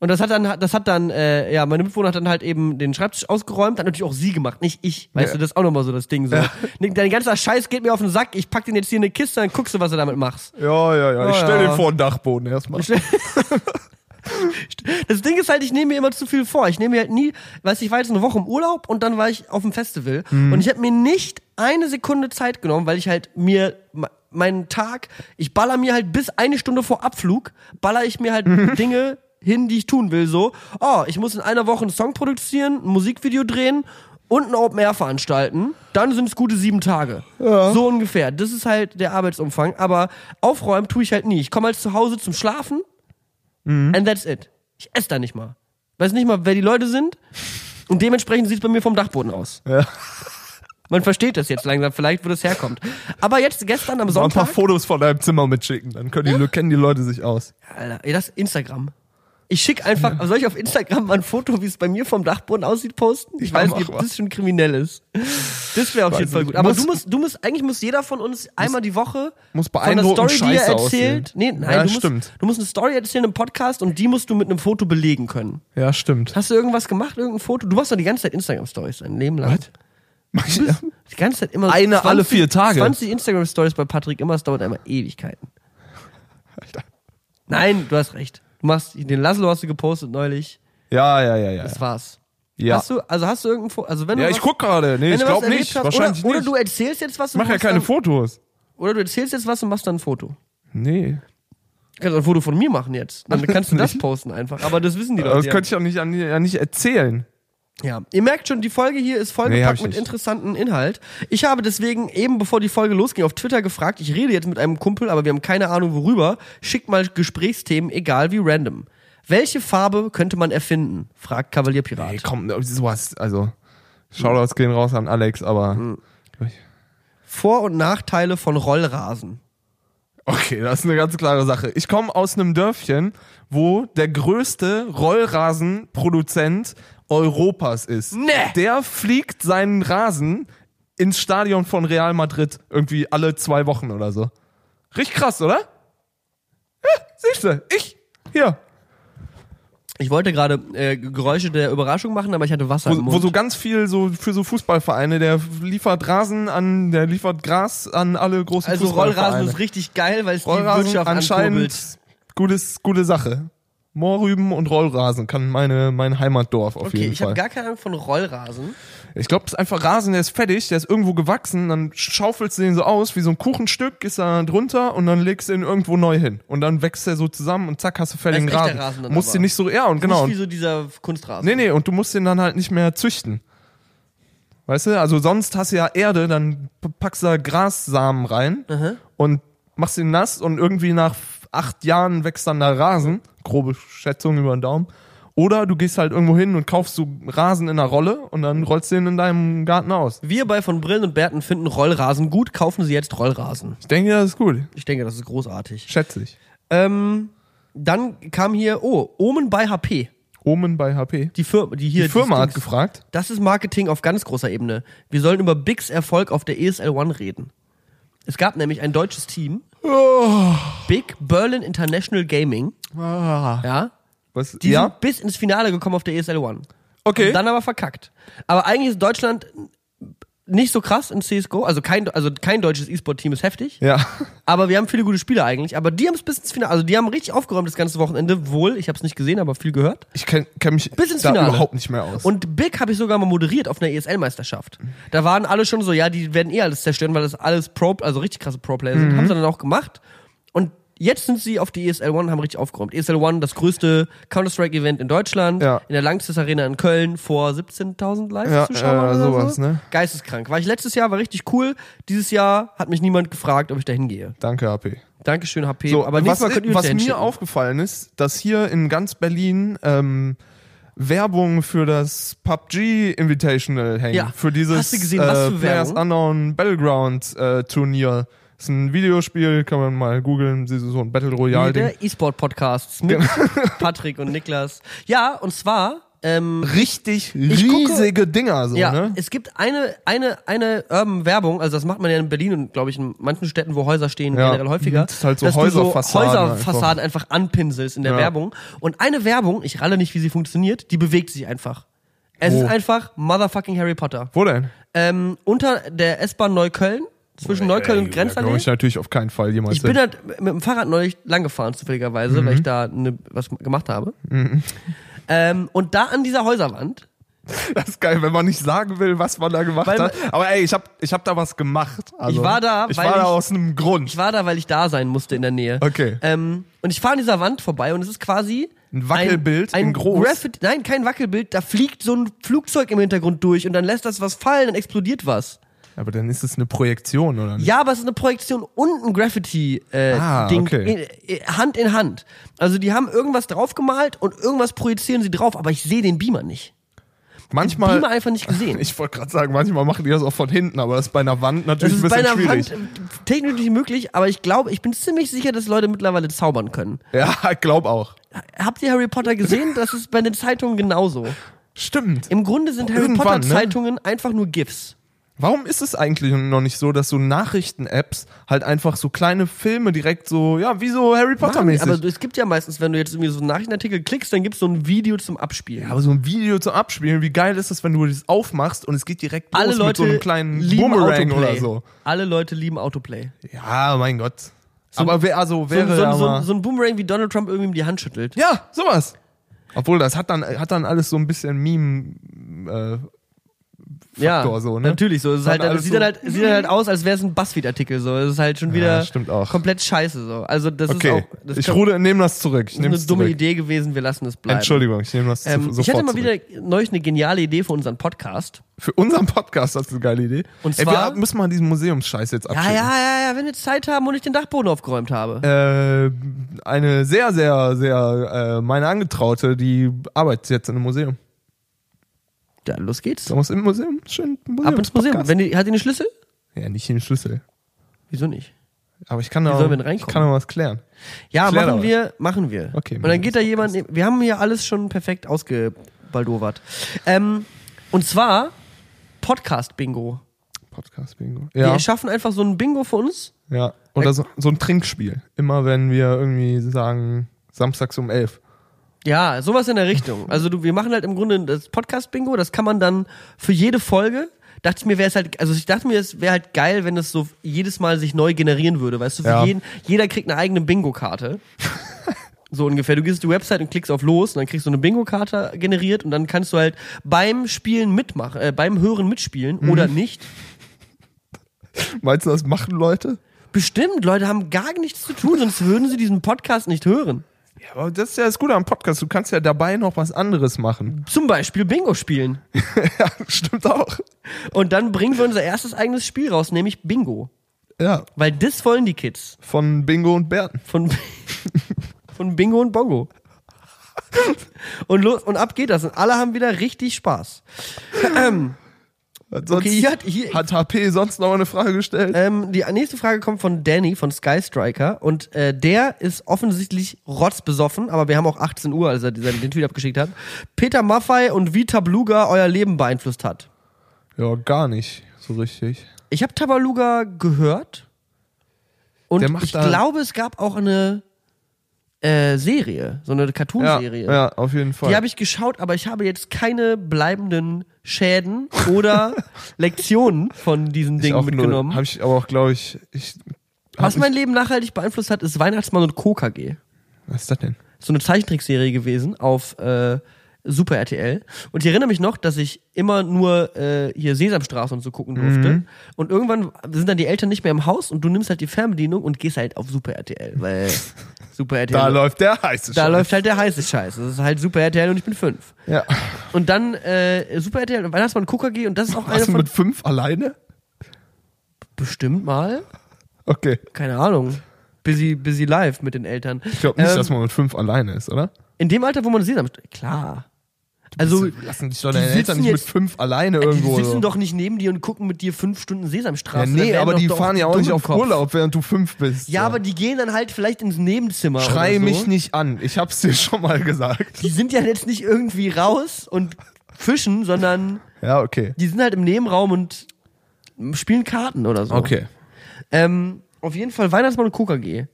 Und das hat dann, das hat dann, äh, ja, meine Mitbewohner hat dann halt eben den Schreibtisch ausgeräumt, hat natürlich auch sie gemacht, nicht ich. Weißt Ja. du, das ist auch nochmal so das Ding. So. Dein ganzer Scheiß geht mir auf den Sack, ich pack den jetzt hier in eine Kiste, dann guckst du, was du damit machst. Ja, ja, ja. Ich Oh, stell ja. den vor den Dachboden erstmal. Das Ding ist halt, ich nehme mir immer zu viel vor. Ich nehme mir halt nie, weißt du, ich war jetzt eine Woche im Urlaub und dann war ich auf dem Festival Mhm. und ich habe mir nicht eine Sekunde Zeit genommen, weil ich halt mir me- meinen Tag, ich baller mir halt bis eine Stunde vor Abflug, baller ich mir halt Mhm. Dinge hin, die ich tun will. So, oh, ich muss in einer Woche einen Song produzieren, ein Musikvideo drehen und ein Open Air veranstalten. Dann sind es gute sieben Tage. So ungefähr. Das ist halt der Arbeitsumfang. Aber aufräumen tue ich halt nie. Ich komme halt zu Hause zum Schlafen and that's it. Ich esse da nicht mal. Weiß nicht mal, wer die Leute sind. Und dementsprechend sieht es bei mir vom Dachboden aus. Ja. Man versteht das jetzt langsam, vielleicht, wo das herkommt. Aber jetzt gestern am Mal ein paar Sonntag. Fotos von deinem Zimmer mitschicken, dann können die, kennen die Leute sich aus. Alter, das ist Instagram. Ich schicke einfach, soll ich auf Instagram mal ein Foto, wie es bei mir vom Dachboden aussieht, posten? Ich Ja, weiß nicht, ob das schon kriminell ist. Das wäre auf Weiß jeden Fall gut. Aber Muss- du musst, du musst, eigentlich muss jeder von uns einmal die Woche muss von einer Story, die er scheiße erzählt. aussehen. Nee, nein, Ja, du, musst, stimmt. du musst eine Story erzählen im Podcast und die musst du mit einem Foto belegen können. Ja, stimmt. Hast du irgendwas gemacht, irgendein Foto? Du machst doch die ganze Zeit Instagram-Stories dein Leben lang. Was? Mach ich, ja. Die ganze Zeit immer Eine alle vier Tage. 20 Instagram-Stories bei Patrick immer, es dauert einmal Ewigkeiten. Nein, du hast recht. Du machst, den Laszlo hast du gepostet neulich. ja, ja, ja, ja. Das war's. ja. Hast du, also hast du irgendein Foto, also wenn ja, du ich was, guck gerade. Nee, ich du glaube nicht. hast, Wahrscheinlich oder, nicht. oder du erzählst jetzt was ich und mach ja machst keine dann, Fotos. Oder du erzählst jetzt was und machst dann ein Foto. Nee. Du kannst auch ein Foto von mir machen jetzt. Dann kannst du das posten einfach. Aber das wissen die Aber Leute. das ja. könnte ich auch nicht, an- ja nicht erzählen. Ja, ihr merkt schon, die Folge hier ist Nee, vollgepackt ich mit interessanten Inhalt. Ich habe deswegen eben, bevor die Folge losging, auf Twitter gefragt, ich rede jetzt mit einem Kumpel, aber wir haben keine Ahnung worüber. Schickt mal Gesprächsthemen, egal wie random. Welche Farbe könnte man erfinden? fragt Kavalierpirat. Ey, komm, sowas, also. Shoutouts gehen raus an Alex, aber. Hm. Vor- und Nachteile von Rollrasen. Okay, das ist eine ganz klare Sache. Ich komme aus einem Dörfchen, wo der größte Rollrasenproduzent Europas ist. Nee. Der fliegt seinen Rasen ins Stadion von Real Madrid irgendwie alle zwei Wochen oder so. Richtig krass, oder? Ja, siehst du, ich, hier, Ich wollte gerade äh, Geräusche der Überraschung machen, aber ich hatte Wasser im wo, Mund. wo so ganz viel so für so Fußballvereine, der liefert Rasen an, der liefert Gras an alle großen also Fußballvereine. Rollrasen ist richtig geil, weil es die Rollrasen Wirtschaft anscheinend ankurbelt. gutes, gute Sache. Moorrüben und Rollrasen kann meine, mein Heimatdorf auf Okay, jeden ich habe Fall. gar keine Ahnung von Rollrasen. ich glaube, das ist einfach Rasen, der ist fertig, der ist irgendwo gewachsen, dann schaufelst du den so aus, wie so ein Kuchenstück, ist da drunter und dann legst du ihn irgendwo neu hin. Und dann wächst er so zusammen und zack, hast du fertigen Das echter Rasen. Rasen dann musst aber. den nicht so, ja, und genau. Nicht wie so dieser Kunstrasen. Nee, nee, und du musst den dann halt nicht mehr züchten. Weißt du, also sonst hast du ja Erde, dann packst du da Grassamen rein und machst den nass und irgendwie nach acht Jahren wächst dann da Rasen. Grobe Schätzung über den Daumen. Oder du gehst halt irgendwo hin und kaufst so Rasen in einer Rolle und dann rollst du den in deinem Garten aus. Wir bei von Brillen und Bärten finden Rollrasen gut, kaufen sie jetzt Rollrasen. Ich denke, das ist gut. Ich denke, das ist großartig. Schätze ich. Ähm, dann kam hier, oh, Omen bei HP. Omen bei HP. Die Firma, die hier. Die Firma das hat gefragt. Das ist Marketing auf ganz großer Ebene. Wir sollen über Bigs Erfolg auf der ESL One reden. Es gab nämlich ein deutsches Team, Oh. Big Berlin International Gaming, ja. Was? Die ja? sind bis ins Finale gekommen auf der ESL One. Okay. Und dann aber verkackt. Aber eigentlich ist Deutschland nicht so krass in CSGO. Also kein, also kein deutsches E-Sport-Team ist heftig. ja. Aber wir haben viele gute Spieler eigentlich. Aber die haben es bis ins Finale. Also die haben richtig aufgeräumt das ganze Wochenende. Wohl, ich habe es nicht gesehen, aber viel gehört. Ich kenne kenn mich Bis ins Finale. überhaupt nicht mehr aus. Und Big habe ich sogar mal moderiert auf einer ESL-Meisterschaft. Da waren alle schon so, ja, die werden eh alles zerstören, weil das alles Pro, also richtig krasse Pro-Player sind. Haben sie dann auch gemacht. Und jetzt sind sie auf die ESL One, haben richtig aufgeräumt. ESL One, das größte Counter-Strike-Event in Deutschland, Ja. in der Langsys Arena in Köln vor 17.000 Ja, Live-Zuschauern ja, oder sowas, so. ne? Geisteskrank. War ich letztes Jahr, war richtig cool. Dieses Jahr hat mich niemand gefragt, ob ich da hingehe. Danke, HP. Dankeschön, HP. So, aber was, uns was mir aufgefallen ist, dass hier in ganz Berlin ähm, Werbung für das PUBG Invitational hängt. Ja. Für dieses Hast du gesehen, was äh, für Players Werbung? Unknown Battleground äh, Turnier. Ist ein Videospiel, kann man mal googeln, so ein Battle Royale Ding. der E-Sport-Podcast mit Patrick und Niklas. Ja, und zwar, ähm, Richtig Ich gucke- riesige Dinger so, ja, ne? es gibt eine, eine, eine Urban-Werbung, also das macht man ja in Berlin und glaube ich in manchen Städten, wo Häuser stehen, Ja. generell häufiger. Das ist halt so dass Häuserfassaden so Häuserfassaden einfach, anpinselst in der Ja. Werbung. Und eine Werbung, ich ralle nicht, wie sie funktioniert, die bewegt sich einfach. Es Wo? ist einfach motherfucking Harry Potter. Wo denn? Ähm, unter der S-Bahn Neukölln, zwischen Neukölln und Da Grenzallee. ich natürlich auf keinen Fall jemals Ich bin hin. halt mit dem Fahrrad neulich lang gefahren, zufälligerweise, Mhm. weil ich da ne, was gemacht habe. Ähm, und da an dieser Häuserwand, Das ist geil, wenn man nicht sagen will, was man da gemacht Weil- hat. Aber ey, ich hab, ich hab da was gemacht. Also, Ich war da, Ich weil war da ich- aus einem Grund. ich war da, weil ich da sein musste in der Nähe. Okay. Ähm, und ich fahre an dieser Wand vorbei und es ist quasi Ein Wackelbild ein, ein in groß? Graffiti, nein, kein Wackelbild, da fliegt so ein Flugzeug im Hintergrund durch und dann lässt das was fallen, dann explodiert was. Aber dann ist es eine Projektion, oder nicht? Ja, aber es ist eine Projektion und ein Graffiti-Ding äh, Ah, okay. in, Hand in Hand. Also die haben irgendwas draufgemalt und irgendwas projizieren sie drauf, aber ich sehe den Beamer nicht. Manchmal, Beamer einfach nicht gesehen. ich wollte gerade sagen, manchmal machen die das auch von hinten, aber das ist bei einer Wand Das natürlich ist ein bei bisschen einer schwierig. Wand äh, technisch möglich, aber ich glaube, ich bin ziemlich sicher, dass Leute mittlerweile zaubern können. Ja, ich glaub auch. Habt ihr Harry Potter gesehen? Das ist bei den Zeitungen genauso. Stimmt. Im Grunde sind Harry Irgendwann, Potter ne? Zeitungen einfach nur GIFs. Warum ist es eigentlich noch nicht so, dass so Nachrichten-Apps halt einfach so kleine Filme direkt so, ja, wie so Harry Potter-mäßig. Aber es gibt ja meistens, wenn du jetzt irgendwie so einen Nachrichtenartikel klickst, dann gibt es so ein Video zum Abspielen. Aber so ein Video zum Abspielen, wie geil ist das, wenn du das aufmachst und es geht direkt Alle los Leute mit so einem kleinen Boomerang Autoplay. oder so. Alle Leute lieben Autoplay. Ja, mein Gott. Aber wer, also So, wäre so, ja so, mal- so ein Boomerang, wie Donald Trump irgendwie ihm die Hand schüttelt. Ja, sowas. Obwohl, das hat dann, hat dann alles so ein bisschen Meme, äh, Faktor so, ne? Natürlich so. Es ist halt, das alles sieht, so- dann halt, sieht dann halt aus, als wäre es ein Buzzfeed-Artikel. So. Es ist halt schon wieder Ja, komplett scheiße. So. Also das Okay, ist auch das ich rude, nehme das zurück. Ich ist nehme eine dumme zurück. Idee gewesen, wir lassen es bleiben. Entschuldigung, ich nehme das Ähm, sofort ich hatte mal zurück. wieder neulich eine geniale Idee für unseren Podcast. Für unseren Podcast hast du eine geile Idee. Und Ey, zwar- wir müssen mal diesen Museumsscheiß jetzt Ja, abschicken. ja, ja, ja, wenn wir Zeit haben und ich den Dachboden aufgeräumt habe. Äh, eine sehr, sehr, sehr, äh, meine Angetraute, die arbeitet jetzt in einem Museum. Ja, los geht's. Da muss im Museum schön Museum. Ab ins Museum. Podcast. Wenn die, hat die eine Schlüssel? Ja, nicht den Schlüssel. Wieso nicht? Aber ich kann da, wir denn ich kann da was klären. Ja, Klär machen was. wir, machen wir. Okay, Und dann geht da jemand, wir haben hier alles schon perfekt ausgebaldowert. Ähm, und zwar Podcast-Bingo. Podcast-Bingo. Wir Ja, schaffen einfach so ein Bingo für uns. ja. Oder so, so ein Trinkspiel. Immer wenn wir irgendwie sagen, samstags um elf. Ja, sowas in der Richtung. Also du, wir machen halt im Grunde das Podcast-Bingo, das kann man dann für jede Folge, dachte ich mir, wäre es halt, also ich dachte mir, es wäre halt geil, wenn es so jedes Mal sich neu generieren würde. Weißt du, für Ja. jeden, jeder kriegt eine eigene Bingo-Karte. So ungefähr. Du gehst auf die Website und klickst auf los und dann kriegst du eine Bingo-Karte generiert und dann kannst du halt beim Spielen mitmachen, äh, beim Hören mitspielen Mhm. oder nicht. Meinst du, das machen Leute? Bestimmt, Leute haben gar nichts zu tun, sonst würden sie diesen Podcast nicht hören. Ja, aber das ist ja das Gute am Podcast. Du kannst ja dabei noch was anderes machen. Zum Beispiel Bingo spielen. ja, stimmt auch. Und dann bringen wir unser erstes eigenes Spiel raus, nämlich Bingo. Ja, Weil das wollen die Kids. von Bingo und Berten. Von, von Bingo und Bongo. Und, los, und ab geht das. Und alle haben wieder richtig Spaß. ähm, Sonst okay, hier hat, hier, hat HP sonst noch mal eine Frage gestellt? ähm, die nächste Frage kommt von Danny von Sky Striker. Und äh, der ist offensichtlich rotzbesoffen, aber wir haben auch 18 Uhr, als er den Tweet abgeschickt hat. Peter Maffei und wie Tabluga euer Leben beeinflusst hat. ja, gar nicht so richtig. Ich habe Tabaluga gehört. Und ich glaube, es gab auch eine äh, Serie, so eine Ja, Cartoon-Serie. ja, auf jeden Fall. Die habe ich geschaut, aber ich habe jetzt keine bleibenden Schäden oder Lektionen von diesen Dingen mitgenommen. Habe ich aber auch, glaube ich, ich Was mein Leben nachhaltig beeinflusst hat, ist Weihnachtsmann und KKG. ich, was ist das denn? So eine Zeichentrickserie gewesen auf äh, Super RTL. Und ich erinnere mich noch, dass ich immer nur äh, hier Sesamstraße und so gucken durfte. Mhm. Und irgendwann sind dann die Eltern nicht mehr im Haus und du nimmst halt die Fernbedienung und gehst halt auf Super RTL, weil Super RTL. Da läuft der heiße da Scheiß. läuft halt der heiße Scheiß. Das ist halt Super RTL und ich bin fünf. Ja. Und dann äh, Super RTL und Weihnachtsmann KKG und das ist auch eine Warst du von mit fünf alleine? bestimmt mal, Okay. keine Ahnung. Busy, busy live mit den Eltern. Ich glaube nicht, Ähm, dass man mit fünf alleine ist, oder? In dem Alter, wo man Sesamstraße. Klar. Also, Die lassen dich doch die deine Eltern sitzen nicht mit jetzt- fünf alleine die irgendwo. sitzen so. doch nicht neben dir und gucken mit dir fünf Stunden ja, Sesamstraße. Da nee, aber die fahren ja auch nicht auf Kopf. Urlaub, während du fünf bist. Ja, so. aber die gehen dann halt vielleicht ins Nebenzimmer. Schrei oder so. mich nicht an. Ich hab's dir schon mal gesagt. Die sind ja jetzt nicht irgendwie raus und fischen, sondern Ja, okay. die sind halt im Nebenraum und spielen Karten oder so. Okay. Ähm, auf jeden Fall Weihnachtsmann und KKG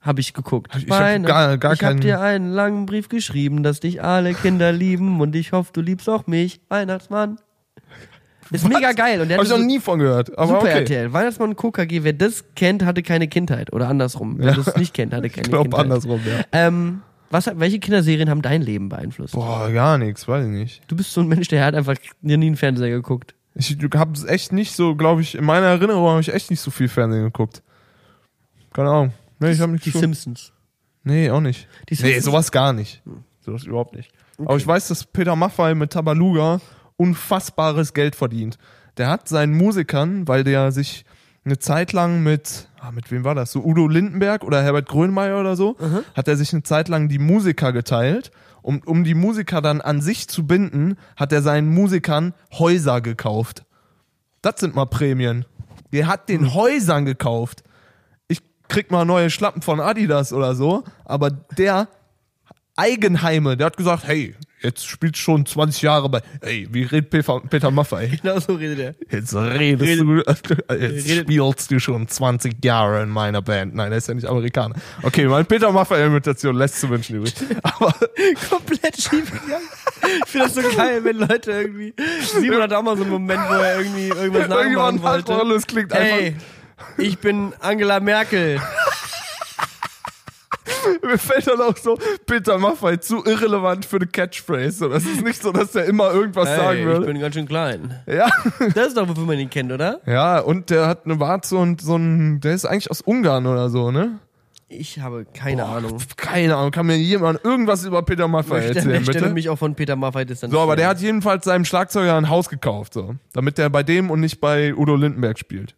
habe ich geguckt. Ich hab gar- gar ich hab keinen- dir einen langen Brief geschrieben, dass dich alle Kinder lieben und ich hoffe, du liebst auch mich, Weihnachtsmann. Ist mega geil und der Hab ich noch nie von gehört. Aber Super okay. RTL, Weihnachtsmann und KKG, wer das kennt, hatte keine Kindheit oder andersrum. Wer Ja. das nicht kennt, hatte keine Ich glaube Kindheit. andersrum, ja. Ähm, was, welche Kinderserien haben dein Leben beeinflusst? Boah, gar nichts, weiß ich nicht. Du bist so ein Mensch, der hat einfach nie einen Fernseher geguckt. Ich hab's echt nicht so, glaube ich, in meiner Erinnerung habe ich echt nicht so viel Fernsehen geguckt. Keine Ahnung. Nee, ich hab nicht Die so. Simpsons. Nee, auch nicht. Die Nee, Simpsons. sowas gar nicht. Sowas überhaupt nicht. Aber ich weiß, dass Peter Maffay mit Tabaluga unfassbares Geld verdient. Der hat seinen Musikern, weil der sich eine Zeit lang mit, ah, mit wem war das? So Udo Lindenberg oder Herbert Grönemeyer oder so, hat er sich eine Zeit lang die Musiker geteilt. Um, um die Musiker dann an sich zu binden, hat er seinen Musikern Häuser gekauft. Das sind mal Prämien. Der hat den Häusern gekauft. Ich krieg mal neue Schlappen von Adidas oder so, aber der Eigenheime, der hat gesagt, hey, jetzt spielst schon 20 Jahre bei, hey, wie redet Peter, Peter Maffay? Genau so redet er. Jetzt redest du, jetzt spielst du schon 20 Jahre in meiner Band. Nein, der ist ja nicht Amerikaner. Okay, meine Peter Maffay-Imitation lässt zu wünschen übrig. Aber komplett schief gegangen. Ich finde das so geil, wenn Leute irgendwie. Simon hat auch mal so einen Moment, wo er irgendwie irgendwas nachmachen irgendwann wollte. hat es klingt Hey, einfach, ich bin Angela Merkel. mir fällt dann auch so, Peter Maffay zu irrelevant für eine Catchphrase. So, Das ist nicht so, dass er immer irgendwas sagen Hey, ich würde. bin ganz schön klein. Ja. Das ist doch, wofür man ihn kennt, oder? Ja, und der hat eine Warze und so ein, der ist eigentlich aus Ungarn oder so, ne? Ich habe keine Ahnung. Keine Ahnung, kann mir jemand irgendwas über Peter Maffay Ich erzählen, ich stelle bitte? mich auch von Peter Maffay distanzieren. So, aber der hat jedenfalls seinem Schlagzeuger ein Haus gekauft, so. Damit der bei dem und nicht bei Udo Lindenberg spielt.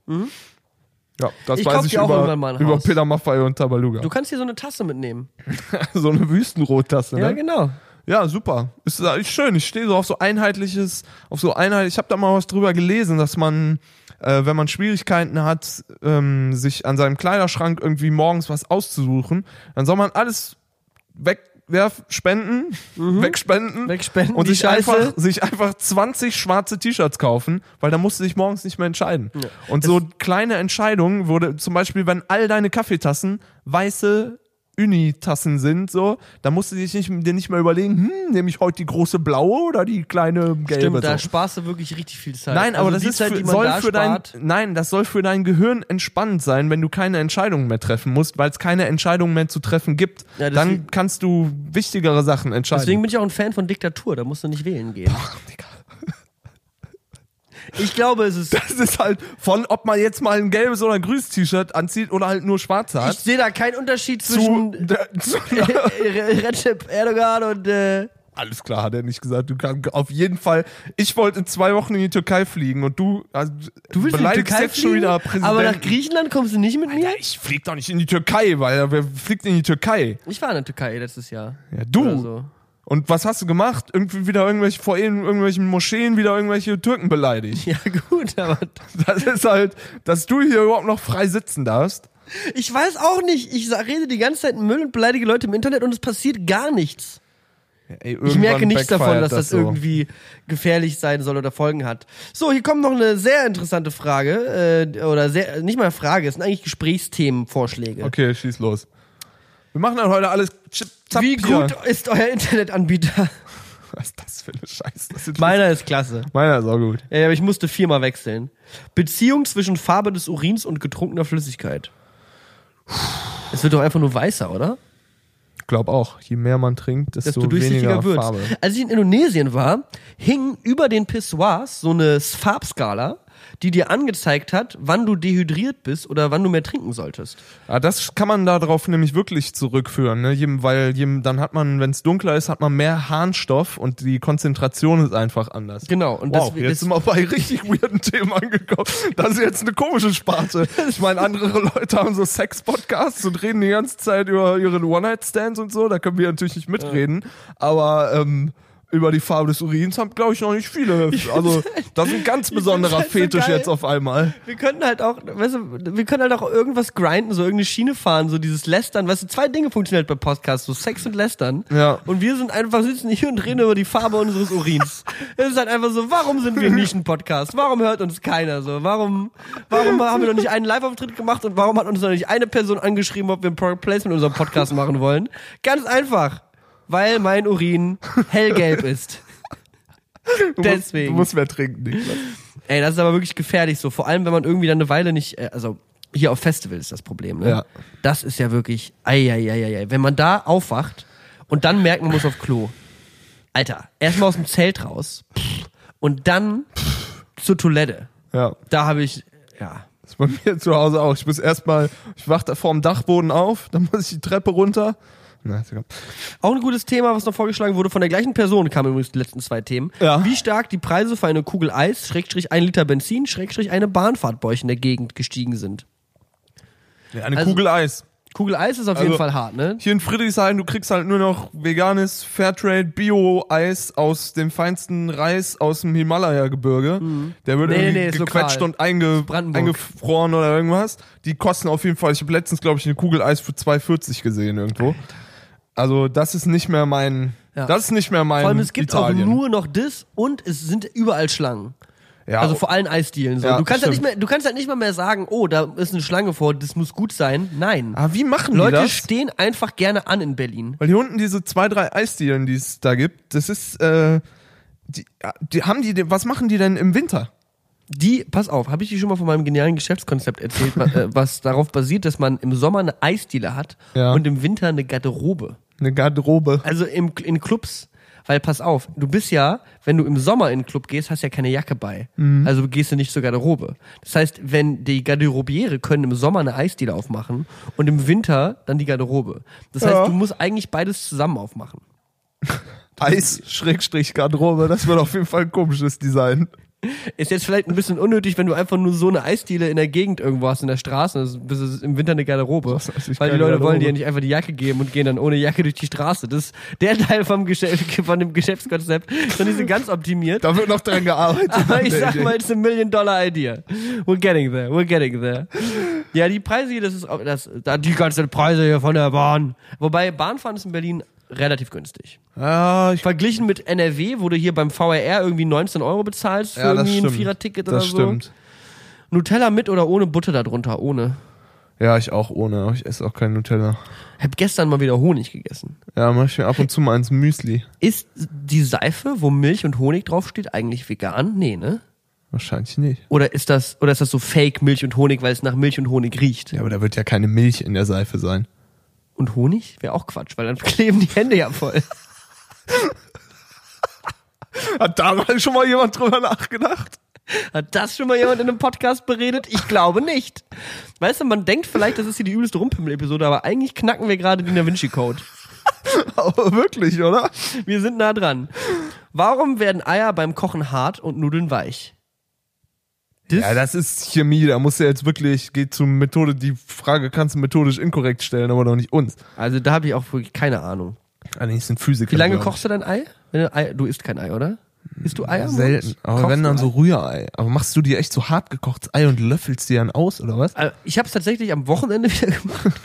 Ja, das. Ich weiß ich über, über. Peter Maffay und Tabaluga. Du kannst hier so eine Tasse mitnehmen. so eine Wüstenrottasse, ne? Ja, genau. Ja, super. Ist eigentlich schön. Ich stehe so auf so einheitliches, auf so einheit. Ich habe da mal was drüber gelesen, dass man, äh, wenn man Schwierigkeiten hat, ähm, sich an seinem Kleiderschrank irgendwie morgens was auszusuchen, dann soll man alles wegwerfen, spenden, wegspenden, Wegspenden, und sich Scheiße. einfach, sich einfach 20 schwarze T-Shirts kaufen, weil da musst du dich morgens nicht mehr entscheiden. Und so kleine Entscheidungen wurde, zum Beispiel, wenn all deine Kaffeetassen weiße Uni-Tassen sind, so, da musst du dich nicht, dir nicht mehr überlegen, hm, nehme ich heute die große blaue oder die kleine gelbe. Stimmt, da so. sparst du wirklich richtig viel Zeit. Nein, aber Also das die ist Zeit, für, soll da für dein, nein, das soll für dein Gehirn entspannend sein, wenn du keine Entscheidungen mehr treffen musst, weil es keine Entscheidungen mehr zu treffen gibt. Ja, deswegen- dann kannst du wichtigere Sachen entscheiden. Deswegen bin ich auch ein Fan von Diktatur, da musst du nicht wählen gehen. Ich glaube, es ist. Das ist halt von, ob man jetzt mal ein gelbes oder ein grünes T-Shirt anzieht oder halt nur schwarz Ich hat. sehe da keinen Unterschied zwischen zu Recep Erdogan und äh, Alles klar, hat er nicht gesagt. Du kannst auf jeden Fall. Ich wollte in zwei Wochen in die Türkei fliegen und du, also, du willst in die beleidigst Türkei jetzt schon wieder Präsidenten. aber nach Griechenland kommst du nicht mit mir? Ja, ich flieg doch nicht in die Türkei, weil wer fliegt in die Türkei? Ich war in der Türkei letztes Jahr. Ja, du. Oder so. Und was hast du gemacht? Irgendwie wieder irgendwelche, vor irgendwelchen Moscheen wieder irgendwelche Türken beleidigt. Ja gut, aber Das ist halt, dass du hier überhaupt noch frei sitzen darfst. ich weiß auch nicht. Ich rede die ganze Zeit Müll und beleidige Leute im Internet und es passiert gar nichts. Ey, Ich merke nichts davon, dass das, so. irgendwie gefährlich sein soll oder Folgen hat. So, hier kommt noch eine sehr interessante Frage. Äh, oder sehr, nicht mal Frage, es sind eigentlich Gesprächsthemenvorschläge. Okay, schieß los. Wir machen dann heute alles chip, zapp, Wie gut ist euer Internetanbieter? Was ist das für eine Scheiße? Meiner ist klasse. Meiner ist auch gut. Ja, aber ich musste viermal wechseln. Beziehung zwischen Farbe des Urins und getrunkener Flüssigkeit. Es wird doch einfach nur weißer, oder? glaube auch, je mehr man trinkt, desto, desto durchsichtiger weniger wird. Farbe. Als ich in Indonesien war, hing über den Pissoirs so eine Farbskala, die dir angezeigt hat, wann du dehydriert bist oder wann du mehr trinken solltest. Ja, das kann man darauf nämlich wirklich zurückführen, ne? Weil dann hat man, wenn es dunkler ist, hat man mehr Harnstoff und die Konzentration ist einfach anders. Genau. Und Wow, das, jetzt sind wir bei richtig weirden Themen angekommen. Das ist jetzt eine komische Sparte. Ich meine, andere Leute haben so Sex-Podcasts und reden die ganze Zeit über ihre One-Night-Stands und so. Da können wir natürlich nicht mitreden. Aber ähm, über die Farbe des Urins haben, glaube ich, noch nicht viele. Also, das ist ein ganz besonderer halt so Fetisch geil. jetzt auf einmal. Wir könnten halt auch, weißt du, wir können halt auch irgendwas grinden, so irgendeine Schiene fahren, so dieses Lästern. Weißt du, zwei Dinge funktionieren halt bei Podcasts, so Sex und Lästern. Ja. Und wir sind einfach, sitzen hier und reden über die Farbe unseres Urins. Es ist halt einfach so, warum sind wir ein Nischen-Podcast? Warum hört uns keiner so? Warum, warum haben wir noch nicht einen Live-Auftritt gemacht und warum hat uns noch nicht eine Person angeschrieben, ob wir ein Product Placement in unserem Podcast machen wollen? Ganz einfach. Weil mein Urin hellgelb ist. Du Deswegen. Musst, du musst mehr trinken, Niklas. Ey, das ist aber wirklich gefährlich so. Vor allem, wenn man irgendwie dann eine Weile nicht, äh, also hier auf Festivals ist das Problem, ne? Ja. Das ist ja wirklich, ei, ei, ei, ei, ei. Wenn man da aufwacht und dann merkt, man muss auf Klo. Alter, erstmal aus dem Zelt raus und dann zur Toilette. Ja. Da habe ich, ja. Das ist bei mir zu Hause auch. Ich muss erstmal, ich wach da vorm Dachboden auf, dann muss ich die Treppe runter. Na. Auch ein gutes Thema, was noch vorgeschlagen wurde von der gleichen Person, kamen übrigens die letzten zwei Themen. Ja. Wie stark die Preise für eine Kugel Eis, Schrägstrich ein Liter Benzin, Schrägstrich eine Bahnfahrt bei euch in der Gegend gestiegen sind. Ja, eine Also- Kugel Eis. Kugel Eis ist auf Also- jeden Fall hart, ne? Hier in Friedrichshain, du kriegst halt nur noch veganes Fairtrade Bio-Eis aus dem feinsten Reis aus dem Himalaya-Gebirge. Der wird Nee, irgendwie nee, gequetscht lokal. und einge eingefroren oder irgendwas. Die kosten auf jeden Fall, ich habe letztens, glaube ich, eine Kugel Eis für 2,40 gesehen irgendwo. Also das ist nicht mehr mein, Ja. das ist nicht mehr mein Vor allem, es gibt Italien. auch nur noch das und es sind überall Schlangen. ja, Also vor allen Eisdielen. So. Ja, du, kannst halt nicht mehr, du kannst halt nicht mal mehr sagen, oh, da ist eine Schlange vor, das muss gut sein. Nein. Aber wie machen Leute die das? stehen einfach gerne an in Berlin. Weil hier unten diese zwei, drei Eisdielen, die es da gibt, das ist, äh, die, die haben die, was machen die denn im Winter? Die, pass auf, habe ich dir schon mal von meinem genialen Geschäftskonzept erzählt, äh, was darauf basiert, dass man im Sommer eine Eisdiele hat Ja. und im Winter eine Garderobe. Eine Garderobe. Also im, in Clubs. Weil pass auf, du bist ja, wenn du im Sommer in den Club gehst, hast ja keine Jacke bei. Mhm. Also gehst du nicht zur Garderobe. Das heißt, wenn die Garderobiere können im Sommer eine Eisdiele aufmachen und im Winter dann die Garderobe. Das heißt, Ja. du musst eigentlich beides zusammen aufmachen. Eis, Schrägstrich, Garderobe, das wird auf jeden Fall ein komisches Design. Ist jetzt vielleicht ein bisschen unnötig, wenn du einfach nur so eine Eisdiele in der Gegend irgendwo hast, in der Straße, das ist im Winter eine Garderobe. heißt nicht Weil die Leute wollen Garderobe? dir ja nicht einfach die Jacke geben und gehen dann ohne Jacke durch die Straße. Das ist der Teil vom Geschäft, von dem Geschäftskonzept. Dann ist sie ganz optimiert. Da wird noch dran gearbeitet. Aber ich sag mal, it's a million dollar idea. We're getting there, we're getting there. Ja, die Preise hier, das ist auch- das, da die ganzen Preise hier von der Bahn. Wobei Bahnfahren ist in Berlin relativ günstig. Ja, ich, Verglichen mit NRW, wo du hier beim VRR irgendwie 19 Euro bezahlst für ja, das irgendwie ein stimmt. Vierer-Ticket oder das so. stimmt. Nutella mit oder ohne Butter darunter? Ohne. Ja, ich auch ohne. Ich esse auch kein Nutella. Hab gestern mal wieder Honig gegessen. Ja, mach ich mir ab und zu mal ins Müsli. Ist die Seife, wo Milch und Honig draufsteht, eigentlich vegan? Nee, ne? Wahrscheinlich nicht. Oder ist das, oder ist das so Fake Milch und Honig, weil es nach Milch und Honig riecht? Ja, aber da wird ja keine Milch in der Seife sein. Und Honig? Wäre auch Quatsch, weil dann kleben die Hände ja voll. Hat da mal schon mal jemand drüber nachgedacht? Hat das schon mal jemand in einem Podcast beredet? Ich glaube nicht. Weißt du, man denkt vielleicht, das ist hier die übelste Rumpimmel-Episode, aber eigentlich knacken wir gerade den Da Vinci Code. Aber wirklich, oder? Wir sind nah dran. Warum werden Eier beim Kochen hart und Nudeln weich? Das, Ja, das ist Chemie. Da musst du jetzt wirklich, geht zur Methode, die Frage kannst du methodisch inkorrekt stellen, aber doch nicht uns. also da habe ich auch wirklich keine Ahnung. Eigentlich sind Physiker. Wie lange kochst du dein Ei? Ei? du isst kein Ei, oder? Isst du Eier? Selten. Aber Kochst wenn dann so Rührei. Aber machst du dir echt so hart gekochtes Ei und löffelst die dann aus, oder was? Also, Ich habe es tatsächlich am Wochenende wieder gemacht.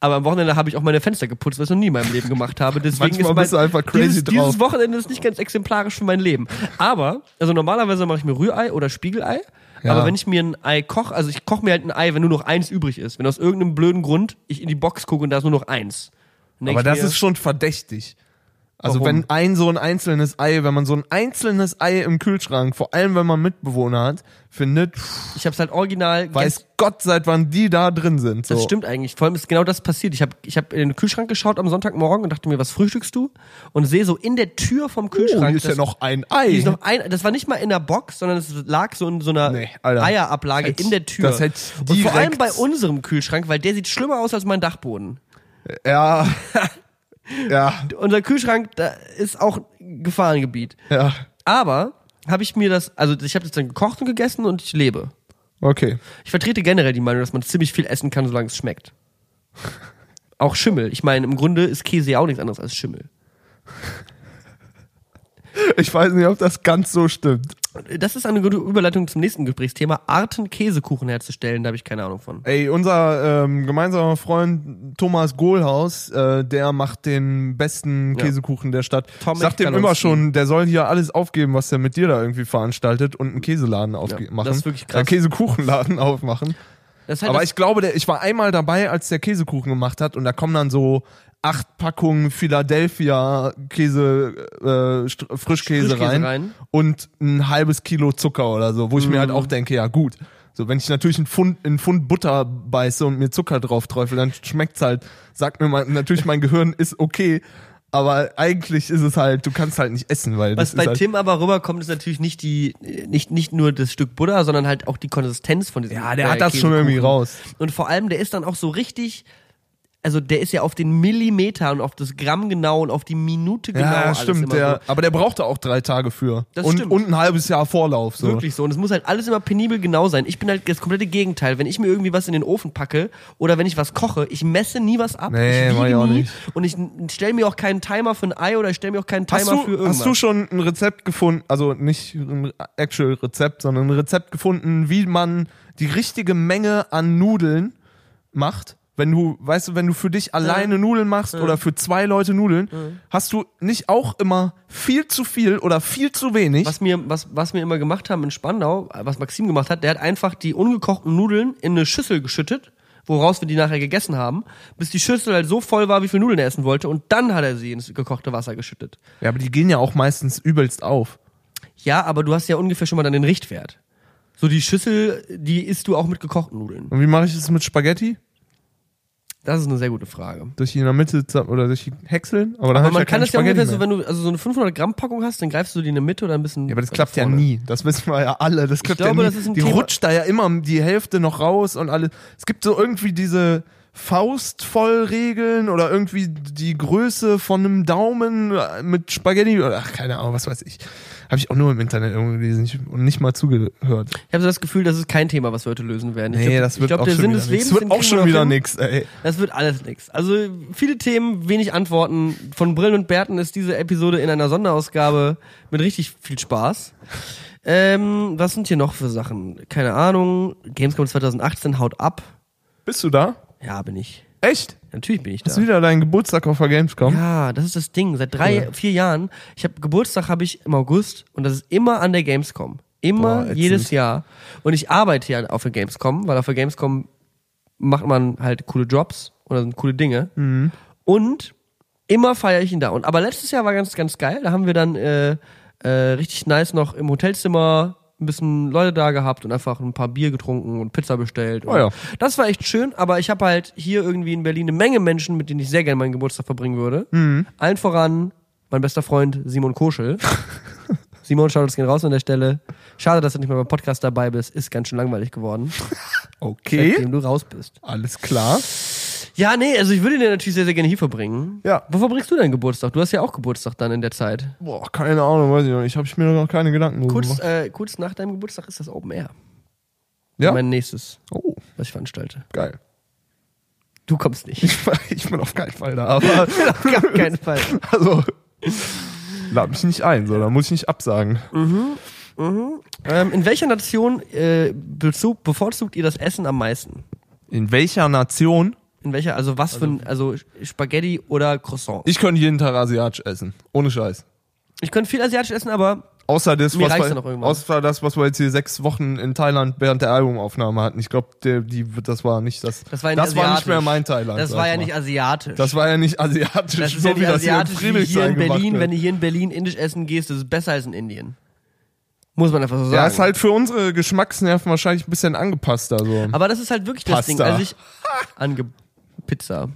Aber am Wochenende habe ich auch meine Fenster geputzt, was ich noch nie in meinem Leben gemacht habe. Deswegen Manchmal ist mein, bist du einfach crazy dieses, drauf. dieses Wochenende ist nicht ganz exemplarisch für mein Leben. Aber, also normalerweise mache ich mir Rührei oder Spiegelei. Ja. Aber wenn ich mir ein Ei koche, also ich koche mir halt ein Ei, wenn nur noch eins übrig ist. Wenn aus irgendeinem blöden Grund ich in die Box gucke und da ist nur noch eins. Aber das mir, ist schon verdächtig. Also Warum? wenn ein so ein einzelnes Ei, wenn man so ein einzelnes Ei im Kühlschrank, vor allem wenn man Mitbewohner hat, findet, Ich hab's halt original weiß Gott, seit wann die da drin sind. So. Das stimmt eigentlich. Vor allem ist genau das passiert. Ich habe ich hab in den Kühlschrank geschaut am Sonntagmorgen und dachte mir, was frühstückst du? Und sehe so in der Tür vom Oh, Kühlschrank. hier ist ja das- noch ein Ei. hier ist noch ein, das war nicht mal in der Box, sondern es lag so in so einer Nee, Alter. Eierablage in der Tür. das hätte und vor allem bei unserem Kühlschrank, weil der sieht schlimmer aus als mein Dachboden. ja. ja, Unser Kühlschrank, da ist auch ein Gefahrengebiet. ja. Aber habe ich mir das, also ich habe das dann gekocht und gegessen und ich lebe. Okay. Ich vertrete generell die Meinung, dass man ziemlich viel essen kann, solange es schmeckt. Auch Schimmel. Ich meine, im Grunde ist Käse ja auch nichts anderes als Schimmel. Ich weiß nicht, ob das ganz so stimmt. Das ist eine gute Überleitung zum nächsten Gesprächsthema. Arten Käsekuchen herzustellen, da habe ich keine Ahnung von. Ey, unser ähm, gemeinsamer Freund Thomas Gohlhaus, äh, der macht den besten Ja. Käsekuchen der Stadt. Tomek Ich sag dem immer schon, der soll hier alles aufgeben, was er mit dir da irgendwie veranstaltet und einen Käseladen aufmachen. Ja, das ist wirklich krass. Einen Käsekuchenladen aufmachen. Halt Aber ich glaube, der, ich war einmal dabei, als der Käsekuchen gemacht hat und da kommen dann so acht Packungen Philadelphia Käse, äh, Frischkäse, Frischkäse rein, rein. und ein halbes Kilo Zucker oder so, wo ich mir halt auch denke, ja gut. So, wenn ich natürlich einen Pfund, einen Pfund Butter beiße und mir Zucker drauf träufel, dann schmeckt's halt, sagt mir mein, natürlich mein Gehirn ist okay, aber eigentlich ist es halt, du kannst halt nicht essen, weil was das bei ist halt, Tim aber rüberkommt, ist natürlich nicht die, nicht, nicht nur das Stück Butter, sondern halt auch die Konsistenz von diesem ja, der hat das schon Käsekuchen. irgendwie raus. Und vor allem, der ist dann auch so richtig, also der ist ja auf den Millimeter und auf das Gramm genau und auf die Minute genau. ja, alles stimmt, immer der, aber der brauchte auch drei Tage für. Das und, stimmt. und ein halbes Jahr Vorlauf. So. So. Wirklich so. Und es muss halt alles immer penibel genau sein. Ich bin halt das komplette Gegenteil. Wenn ich mir irgendwie was in den Ofen packe oder wenn ich was koche, ich messe nie was ab. Nee, ich mach ich wiege auch nie nicht. und ich stelle mir auch keinen Timer für ein Ei oder ich stelle mir auch keinen Timer Hast für du, irgendwas. hast du schon ein Rezept gefunden, also nicht ein actual Rezept, sondern ein Rezept gefunden, wie man die richtige Menge an Nudeln macht? Wenn du, weißt du, wenn du für dich alleine Nudeln machst oder für zwei Leute Nudeln, hast du nicht auch immer viel zu viel oder viel zu wenig? was mir, was, was wir immer gemacht haben in Spandau, was Maxim gemacht hat, der hat einfach die ungekochten Nudeln in eine Schüssel geschüttet, woraus wir die nachher gegessen haben, bis die Schüssel halt so voll war, wie viel Nudeln er essen wollte, und dann hat er sie ins gekochte Wasser geschüttet. Ja, aber die gehen ja auch meistens übelst auf. Ja, aber du hast ja ungefähr schon mal dann den Richtwert. So die Schüssel, die isst du auch mit gekochten Nudeln. Und wie mache ich das mit Spaghetti? Das ist eine sehr gute Frage. Durch die in der Mitte oder durch die häckseln? Aber, dann Aber ich man ja kann das ja ungefähr so, mehr. wenn du also so eine 500 Gramm Packung hast, dann greifst du die in der Mitte oder ein bisschen. Ja, aber das klappt ja vorne. nie. Das wissen wir ja alle. Das klappt glaube, ja nie. das ist ein die Thema- rutscht da ja immer die Hälfte noch raus und alle. Es gibt so irgendwie diese Faustvollregeln oder irgendwie die Größe von einem Daumen mit Spaghetti oder ach, keine Ahnung, was weiß ich. Habe ich auch nur im Internet irgendwie gelesen und nicht mal zugehört. Ich habe so das Gefühl, das ist kein Thema, was wir heute lösen werden. Ich Nee, glaub, das wird glaub, auch der schon Sinn wieder des. Lebens. Das wird auch schon wieder nix, ey. Das wird alles nix. Also viele Themen, wenig Antworten. Von Brillen und Bärten ist diese Episode in einer Sonderausgabe mit richtig viel Spaß. Ähm, was sind hier noch für Sachen? Keine Ahnung. Gamescom 2018 haut ab. Bist du da? Ja, bin ich. Echt? Natürlich bin ich Hast da. du wieder deinen Geburtstag auf der Gamescom? Ja, das ist das Ding. Seit drei, Cool. vier Jahren. Ich habe Geburtstag habe ich im August und das ist immer an der Gamescom. Immer, Boah, jedes Jahr. Und ich arbeite hier auf der Gamescom, weil auf der Gamescom macht man halt coole Jobs oder sind coole Dinge. Mhm. Und immer feiere ich ihn da. Und aber letztes Jahr war ganz, ganz geil. Da haben wir dann äh, äh, richtig nice noch im Hotelzimmer ein bisschen Leute da gehabt und einfach ein paar Bier getrunken und Pizza bestellt. Und Oh ja. Das war echt schön, aber ich habe halt hier irgendwie in Berlin eine Menge Menschen, mit denen ich sehr gerne meinen Geburtstag verbringen würde. Mhm. Allen voran mein bester Freund Simon Koschel. Simon, schaut das gehen raus an der Stelle. Schade, dass du nicht mehr beim Podcast dabei bist. Ist ganz schön langweilig geworden, Okay. seitdem du raus bist. Alles klar. Ja, nee, also ich würde den natürlich sehr, sehr gerne hier verbringen. Ja. Wo verbringst du deinen Geburtstag? Du hast ja auch Geburtstag dann in der Zeit. Boah, keine Ahnung, weiß ich noch nicht. Habe ich mir noch keine Gedanken Kurz, gemacht. äh, kurz nach deinem Geburtstag ist das Open Air. Ja? Mein nächstes, Oh, was ich veranstalte. geil. Du kommst nicht. Ich, ich bin auf keinen Fall da, aber Auf gar keinen Fall. also lad mich nicht ein, so, da muss ich nicht absagen. Ähm, in welcher Nation äh, bevorzugt ihr das Essen am meisten? In welcher Nation? In welcher, also was für ein, also Spaghetti oder Croissant? Ich könnte jeden Tag asiatisch essen, ohne Scheiß. Ich könnte viel asiatisch essen, aber Außer das, was wir, außer das, was wir jetzt hier sechs Wochen in Thailand während der Albumaufnahme hatten. Ich glaube, die, das war nicht das. Das war, das war nicht mehr mein Thailand. Das war ja mal. nicht asiatisch. Das war ja nicht asiatisch, Das ist so ja wie nicht das hier in hier in Berlin. Wenn du hier in Berlin indisch essen gehst, das ist besser als in Indien. Muss man einfach so sagen. Ja, ist halt für unsere Geschmacksnerven wahrscheinlich ein bisschen angepasster. So. Aber das ist halt wirklich das Pasta. Ding. Als ich ange Pizza.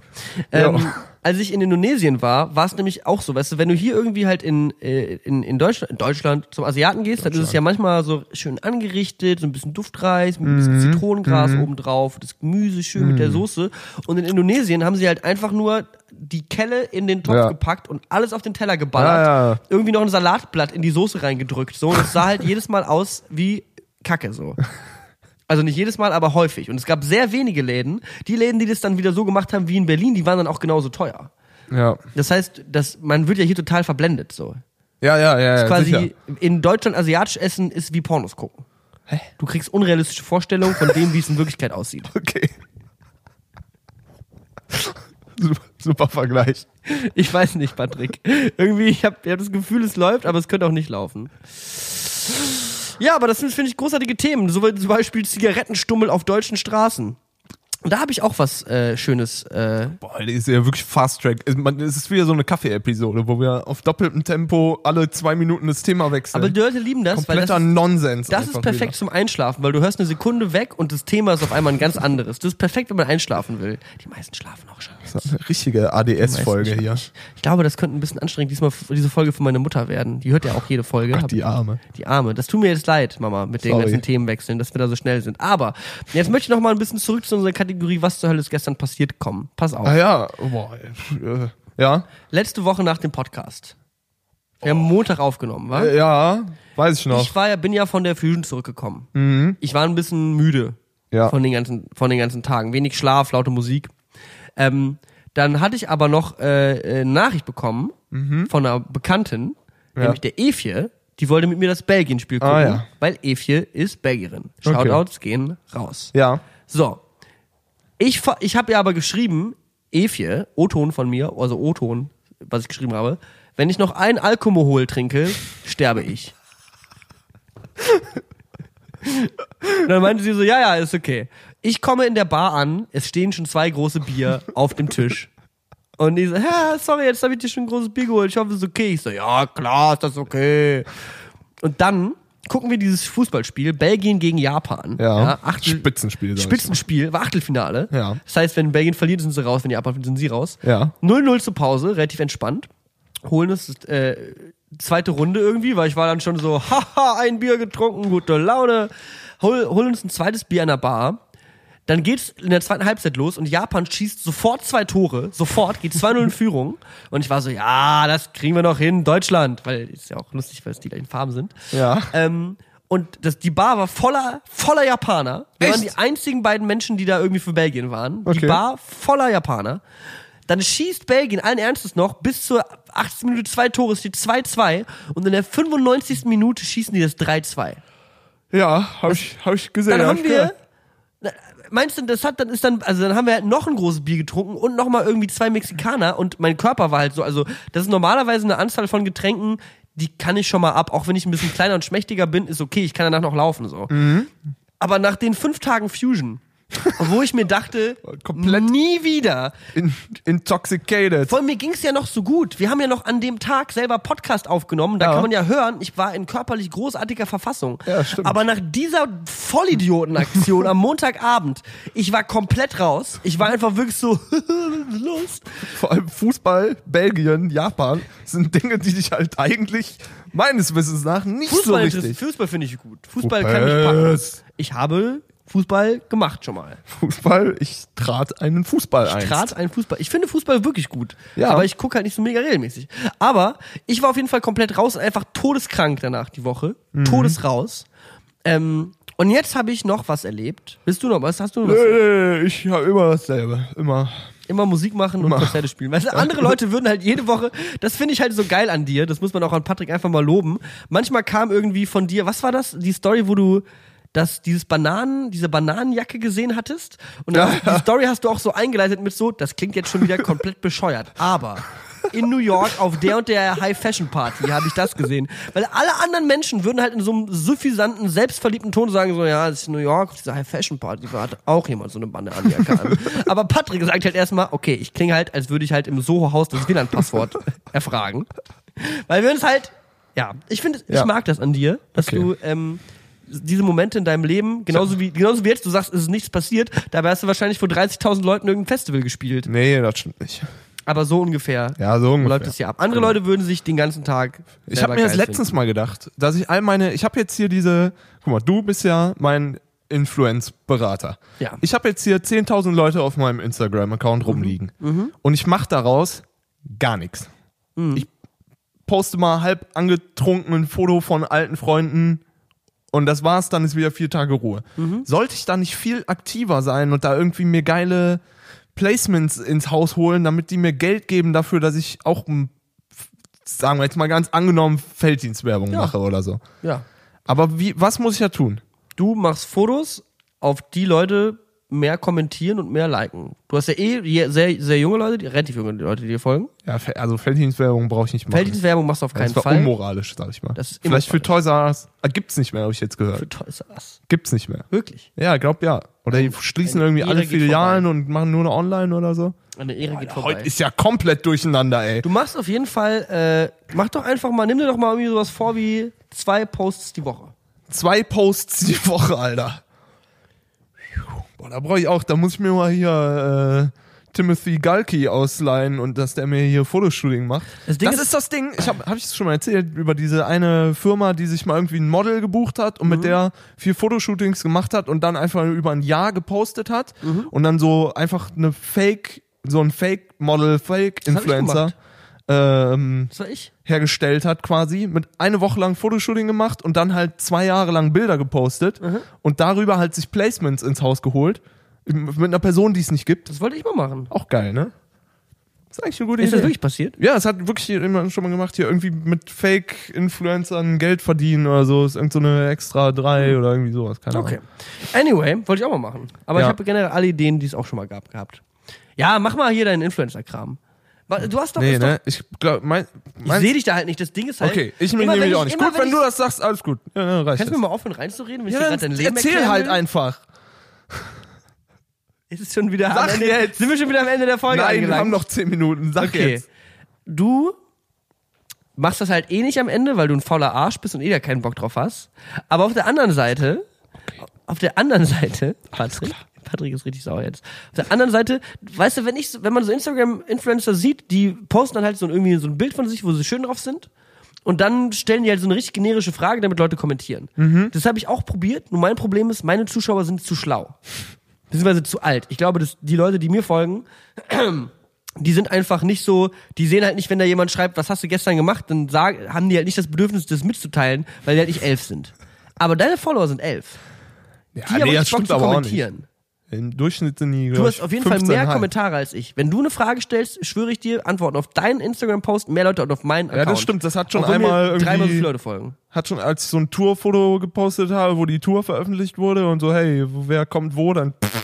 Ähm, Ja. als ich in Indonesien war, war es nämlich auch so, weißt du, wenn du hier irgendwie halt in, äh, in, in, Deutschland, in Deutschland zum Asiaten gehst, dann ist es ja manchmal so schön angerichtet, so ein bisschen Duftreis, mit ein bisschen Mhm. Zitronengras obendrauf, das Gemüse schön mit der Soße. Und in Indonesien haben sie halt einfach nur die Kelle in den Topf Ja. gepackt und alles auf den Teller geballert. Ja. Irgendwie noch ein Salatblatt in die Soße reingedrückt. So, und es sah halt jedes Mal aus wie Kacke so. Also nicht jedes Mal, aber häufig. Und es gab sehr wenige Läden. Die Läden, die das dann wieder so gemacht haben wie in Berlin, die waren dann auch genauso teuer. Ja, Das heißt, das, man wird ja hier total verblendet. So. ja, ja, ja. ja Quasi sicher. in Deutschland asiatisch essen ist wie Pornos gucken. Du kriegst unrealistische Vorstellungen von dem, wie es in Wirklichkeit aussieht. Okay. super, super Vergleich. Ich weiß nicht, Patrick. Irgendwie, ich habe hab das Gefühl, es läuft, aber es könnte auch nicht laufen. Ja, aber das sind, finde ich, großartige Themen. So zum Beispiel Zigarettenstummel auf deutschen Straßen. Und da habe ich auch was äh, Schönes. Äh, Boah, die ist ja wirklich Fast Track. Es ist wieder so eine Kaffee-Episode, wo wir auf doppeltem Tempo alle zwei Minuten das Thema wechseln. aber die Leute lieben das, weil Kompletter das ist, Nonsens. das ist perfekt zum Einschlafen, weil du hörst eine Sekunde weg und das Thema ist auf einmal ein ganz anderes. Das ist perfekt, wenn man einschlafen will. Die meisten schlafen auch schon. Wieder. Das ist eine richtige ADS-Folge hier. Ich glaube, das könnte ein bisschen anstrengend diesmal diese Folge für meine Mutter werden. Die hört ja auch jede Folge. Ach, die Arme. Die Arme. Das tut mir jetzt leid, Mama, mit den Sorry. ganzen Themenwechseln, dass wir da so schnell sind. Aber jetzt möchte ich noch mal ein bisschen zurück zu unserer Kategorie, was zur Hölle ist gestern passiert, kommen. Pass auf. Ah ja, boah, äh, ja, Letzte Woche nach dem Podcast. Wir haben Montag aufgenommen, wa? äh, ja, weiß ich noch. Ich war ja, bin ja von der Fusion zurückgekommen. Ich war ein bisschen müde Ja. von, den ganzen, von den ganzen Tagen. Wenig Schlaf, laute Musik. Ähm, dann hatte ich aber noch äh, äh, eine Nachricht bekommen von einer Bekannten, nämlich der Efje. Die wollte mit mir das Belgien-Spiel gucken, Ah, ja. weil Efje ist Belgierin. Okay. Shoutouts gehen raus. ja, So. Ich, ich habe ihr aber geschrieben, Efje, O-Ton von mir, also O-Ton, was ich geschrieben habe, wenn ich noch ein Alkohol trinke, sterbe ich. Und dann meinte sie so, ja, ja, ist okay. Ich komme in der Bar an, es stehen schon zwei große Bier auf dem Tisch. Und die so, ja, sorry, jetzt habe ich dir schon ein großes Bier geholt, ich hoffe, es ist okay. Ich so, ja, klar, ist das okay. Und dann gucken wir dieses Fußballspiel, Belgien gegen Japan. ja. Achtel, Spitzenspiel. ich Spitzenspiel, war Achtelfinale. Ja. Das heißt, wenn Belgien verliert, sind sie raus, wenn Japan verliert, sind sie raus. Ja. 0-0 zur Pause, relativ entspannt. Holen uns äh, zweite Runde irgendwie, weil ich war dann schon so, haha, ein Bier getrunken, gute Laune. Hol, holen uns ein zweites Bier an der Bar. Dann geht's in der zweiten Halbzeit los und Japan schießt sofort zwei Tore, sofort, geht 2-0 in Führung. Und ich war so, ja, das kriegen wir noch hin, Deutschland, weil ist ja auch lustig, weil es die gleichen Farben sind. Ja. Ähm, und das, die Bar war voller, voller Japaner. Wir Echt? waren die einzigen beiden Menschen, die da irgendwie für Belgien waren. Die Okay. Bar voller Japaner. Dann schießt Belgien allen Ernstes noch bis zur 80. Minute zwei Tore, es steht 2-2 und in der 95. Minute schießen die das 3-2. Ja, habe ich, hab ich gesehen. Dann hab haben wir. Meinst du, das hat dann ist dann, also dann haben wir halt noch ein großes Bier getrunken und noch mal irgendwie zwei Mexikaner und mein Körper war halt so, also das ist normalerweise eine Anzahl von Getränken, die kann ich schon mal ab, auch wenn ich ein bisschen kleiner und schmächtiger bin, ist okay, ich kann danach noch laufen so. Mhm. Aber nach den fünf Tagen Fusion, wo ich mir dachte, Komplett- nie wieder. In, intoxicated. Vor allem mir ging's ja noch so gut. Wir haben ja noch an dem Tag selber Podcast aufgenommen. Da Ja. kann man ja hören, ich war in körperlich großartiger Verfassung. Ja, stimmt. Aber nach dieser Vollidiotenaktion am Montagabend, ich war komplett raus. Ich war einfach wirklich so, los? Vor allem Fußball, Belgien, Japan sind Dinge, die dich halt eigentlich meines Wissens nach nicht so Fußball, richtig. Fußball finde ich gut. Fußball kann ich packen. Ich habe Fußball gemacht schon mal. Fußball, ich trat einen Fußball ein. Ich trat einen Fußball. Ich finde Fußball wirklich gut. Ja. Aber ich gucke halt nicht so mega regelmäßig. Aber ich war auf jeden Fall komplett raus und einfach todeskrank danach die Woche. Mhm. Todesraus. Ähm, und jetzt habe ich noch was erlebt. Willst du noch was? Hast du noch was? Äh, ich habe immer dasselbe. Immer. Immer Musik machen und Konzerte spielen. Weißt du, andere Leute würden halt jede Woche, das finde ich halt so geil an dir, das muss man auch an Patrick einfach mal loben. Manchmal kam irgendwie von dir, was war das? Die Story, wo du das, dieses Bananen, diese Bananenjacke gesehen hattest. Und dann, die Story hast du auch so eingeleitet mit so, das klingt jetzt schon wieder komplett bescheuert. Aber in New York auf der und der High Fashion Party, habe ich das gesehen. Weil alle anderen Menschen würden halt in so einem suffisanten, selbstverliebten Ton sagen so, ja, das ist New York, auf dieser High Fashion Party, da hat auch jemand so eine Bande an. Aber Patrick sagt halt erstmal, okay, ich klinge halt, als würde ich halt im Soho-Haus das WLAN-Passwort erfragen. Weil wir uns halt, ja, ich finde, ich Ja. mag das an dir, dass Okay. du ähm, diese Momente in deinem Leben, genauso wie, genauso wie jetzt, du sagst, es ist nichts passiert, dabei hast du wahrscheinlich vor 30.000 Leuten irgendein Festival gespielt. Nee, das stimmt nicht. Aber so ungefähr Ja, so ungefähr. läuft es hier ab. Andere Leute würden sich den ganzen Tag. Ich habe mir das letztens mal gedacht, dass ich all meine, ich habe jetzt hier diese, guck mal, du bist ja mein Influence-Berater. Ja. Ich habe jetzt hier 10.000 Leute auf meinem Instagram-Account rumliegen und ich mache daraus gar nichts. Ich poste mal halb angetrunken ein Foto von alten Freunden und das war's, dann ist wieder vier Tage Ruhe. Sollte ich da nicht viel aktiver sein und da irgendwie mir geile Placements ins Haus holen, damit die mir Geld geben dafür, dass ich auch, m, f- sagen wir jetzt mal ganz angenommen, Felddienstwerbung Ja. mache oder so. Ja. Aber wie, was muss ich da tun? Du machst Fotos, auf die Leute mehr kommentieren und mehr liken. Du hast ja eh sehr, sehr junge Leute, die, relativ junge Leute, die dir folgen. Ja, also Felddienstwerbung brauche ich nicht machen. Felddienstwerbung machst du auf keinen das war Fall. unmoralisch, sag ich mal. Das ist Vielleicht für. Toys R Us. Ah, gibt's nicht mehr, habe ich jetzt gehört. Für Toys R Us. Gibt's nicht mehr. Wirklich. Ja, glaub ja. Oder die schließen eine irgendwie Ehre alle Filialen und machen nur noch online oder so. Eine Ehre geht vorbei. Heute ist ja komplett durcheinander, ey. Du machst auf jeden Fall, äh, mach doch einfach mal, nimm dir doch mal irgendwie sowas vor wie zwei Posts die Woche. Zwei Posts die Woche, Alter. Boah, da brauche ich auch, da muss ich mir mal hier äh, Timothy Galki ausleihen und dass der mir hier Fotoshooting macht. Das Ding das ist- ist, das Ding, ich habe hab ich es schon mal erzählt, über diese eine Firma, die sich mal irgendwie ein Model gebucht hat und Mhm. mit der vier Fotoshootings gemacht hat und dann einfach über ein Jahr gepostet hat Mhm. und dann so einfach eine Fake, so ein Fake-Model, Fake-Influencer. Ähm, Das war ich. hergestellt hat quasi, mit eine Woche lang Fotoshooting gemacht und dann halt zwei Jahre lang Bilder gepostet Mhm. und darüber halt sich Placements ins Haus geholt. Mit einer Person, die es nicht gibt. Das wollte ich mal machen. Auch geil, ne? ist eigentlich eine gute Ist das Idee. wirklich passiert? ja, es hat wirklich jemand schon mal gemacht, hier irgendwie mit Fake-Influencern Geld verdienen oder so. Ist irgend so eine extra drei oder irgendwie sowas. Keine Okay. Ahnung. Anyway, wollte ich auch mal machen. Aber ich Ja. habe generell alle Ideen, die es auch schon mal gab, gehabt. Ja, mach mal hier deinen Influencer-Kram. Du hast doch, Nee, ist doch ne? Ich glaube, mein, ich sehe dich da halt nicht. Das Ding ist halt. Okay, ich nehme dich auch ich- nicht. immer, Gut, wenn ich- du das sagst, alles gut. Ja, dann reicht Kannst du mir mal aufhören reinzureden, wenn ich Ja, dir dann gerade dein Leben erzähl halt will? einfach. Ist es schon wieder am Sag Ende, jetzt. Sind wir schon wieder am Ende der Folge Nein, wir angelangt? haben noch zehn Minuten. Sag Okay. jetzt. Du machst das halt eh nicht am Ende, weil du ein fauler Arsch bist und eh da keinen Bock drauf hast. Aber auf der anderen Seite, auf der anderen Seite, Patrick, Patrick ist richtig sauer jetzt. Auf der anderen Seite, weißt du, wenn ich, wenn man so Instagram-Influencer sieht, die posten dann halt so irgendwie so ein Bild von sich, wo sie schön drauf sind. Und dann stellen die halt so eine richtig generische Frage, damit Leute kommentieren. Das habe ich auch probiert. Nur mein Problem ist, meine Zuschauer sind zu schlau. Beziehungsweise zu alt. Ich glaube, dass die Leute, die mir folgen, die sind einfach nicht so, die sehen halt nicht, wenn da jemand schreibt, was hast du gestern gemacht, dann sagen, haben die halt nicht das Bedürfnis, das mitzuteilen, weil die halt nicht elf sind. Aber deine Follower sind elf. Ja, Die haben richtig Bock zu kommentieren. Im Durchschnitt sind die, Du hast auf jeden Fall 15,5. mehr Kommentare als ich. Wenn du eine Frage stellst, schwöre ich dir, antworten auf deinen Instagram-Post mehr Leute und auf meinen Account. Ja, das stimmt. Das hat schon mir einmal irgendwie, dreimal so viele Leute folgen. hat schon, als ich so ein Tourfoto gepostet habe, wo die Tour veröffentlicht wurde und so, hey, wer kommt wo, dann pff,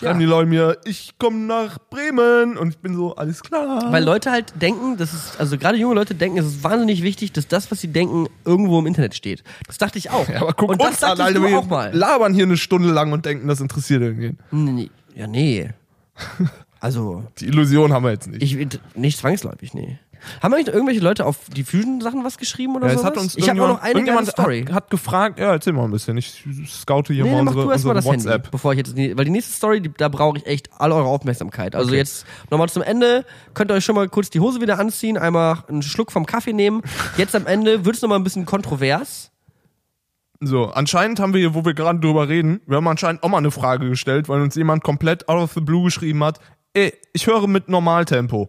schreiben Ja. die Leute mir, ich komme nach Bremen und ich bin so, alles klar. Weil Leute halt denken, das ist, also gerade junge Leute denken, es ist wahnsinnig wichtig, dass das, was sie denken, irgendwo im Internet steht. Das dachte ich auch. ja, aber guck und das uns an, dachtest Alter, wir auch mal. labern hier eine Stunde lang und denken, das interessiert irgendwen. Nee, nee. Ja, nee. Also, Die Illusion haben wir jetzt nicht. ich, nicht zwangsläufig, nee. Haben eigentlich irgendwelche Leute auf die Fusion-Sachen was geschrieben oder ja, so? es ich habe auch noch eine irgendjemand Story. Hat, hat gefragt, ja, erzähl mal ein bisschen. Ich scoute hier Nee, mal unsere, unsere das WhatsApp. Handy, bevor ich jetzt, weil die nächste Story, die, da brauche ich echt all eure Aufmerksamkeit. Also jetzt nochmal zum Ende, könnt ihr euch schon mal kurz die Hose wieder anziehen, einmal einen Schluck vom Kaffee nehmen. Jetzt am Ende wird's noch mal ein bisschen kontrovers. So, anscheinend haben wir hier, wo wir gerade drüber reden, wir haben anscheinend auch mal eine Frage gestellt, weil uns jemand komplett out of the blue geschrieben hat, ey, ich höre mit Normaltempo.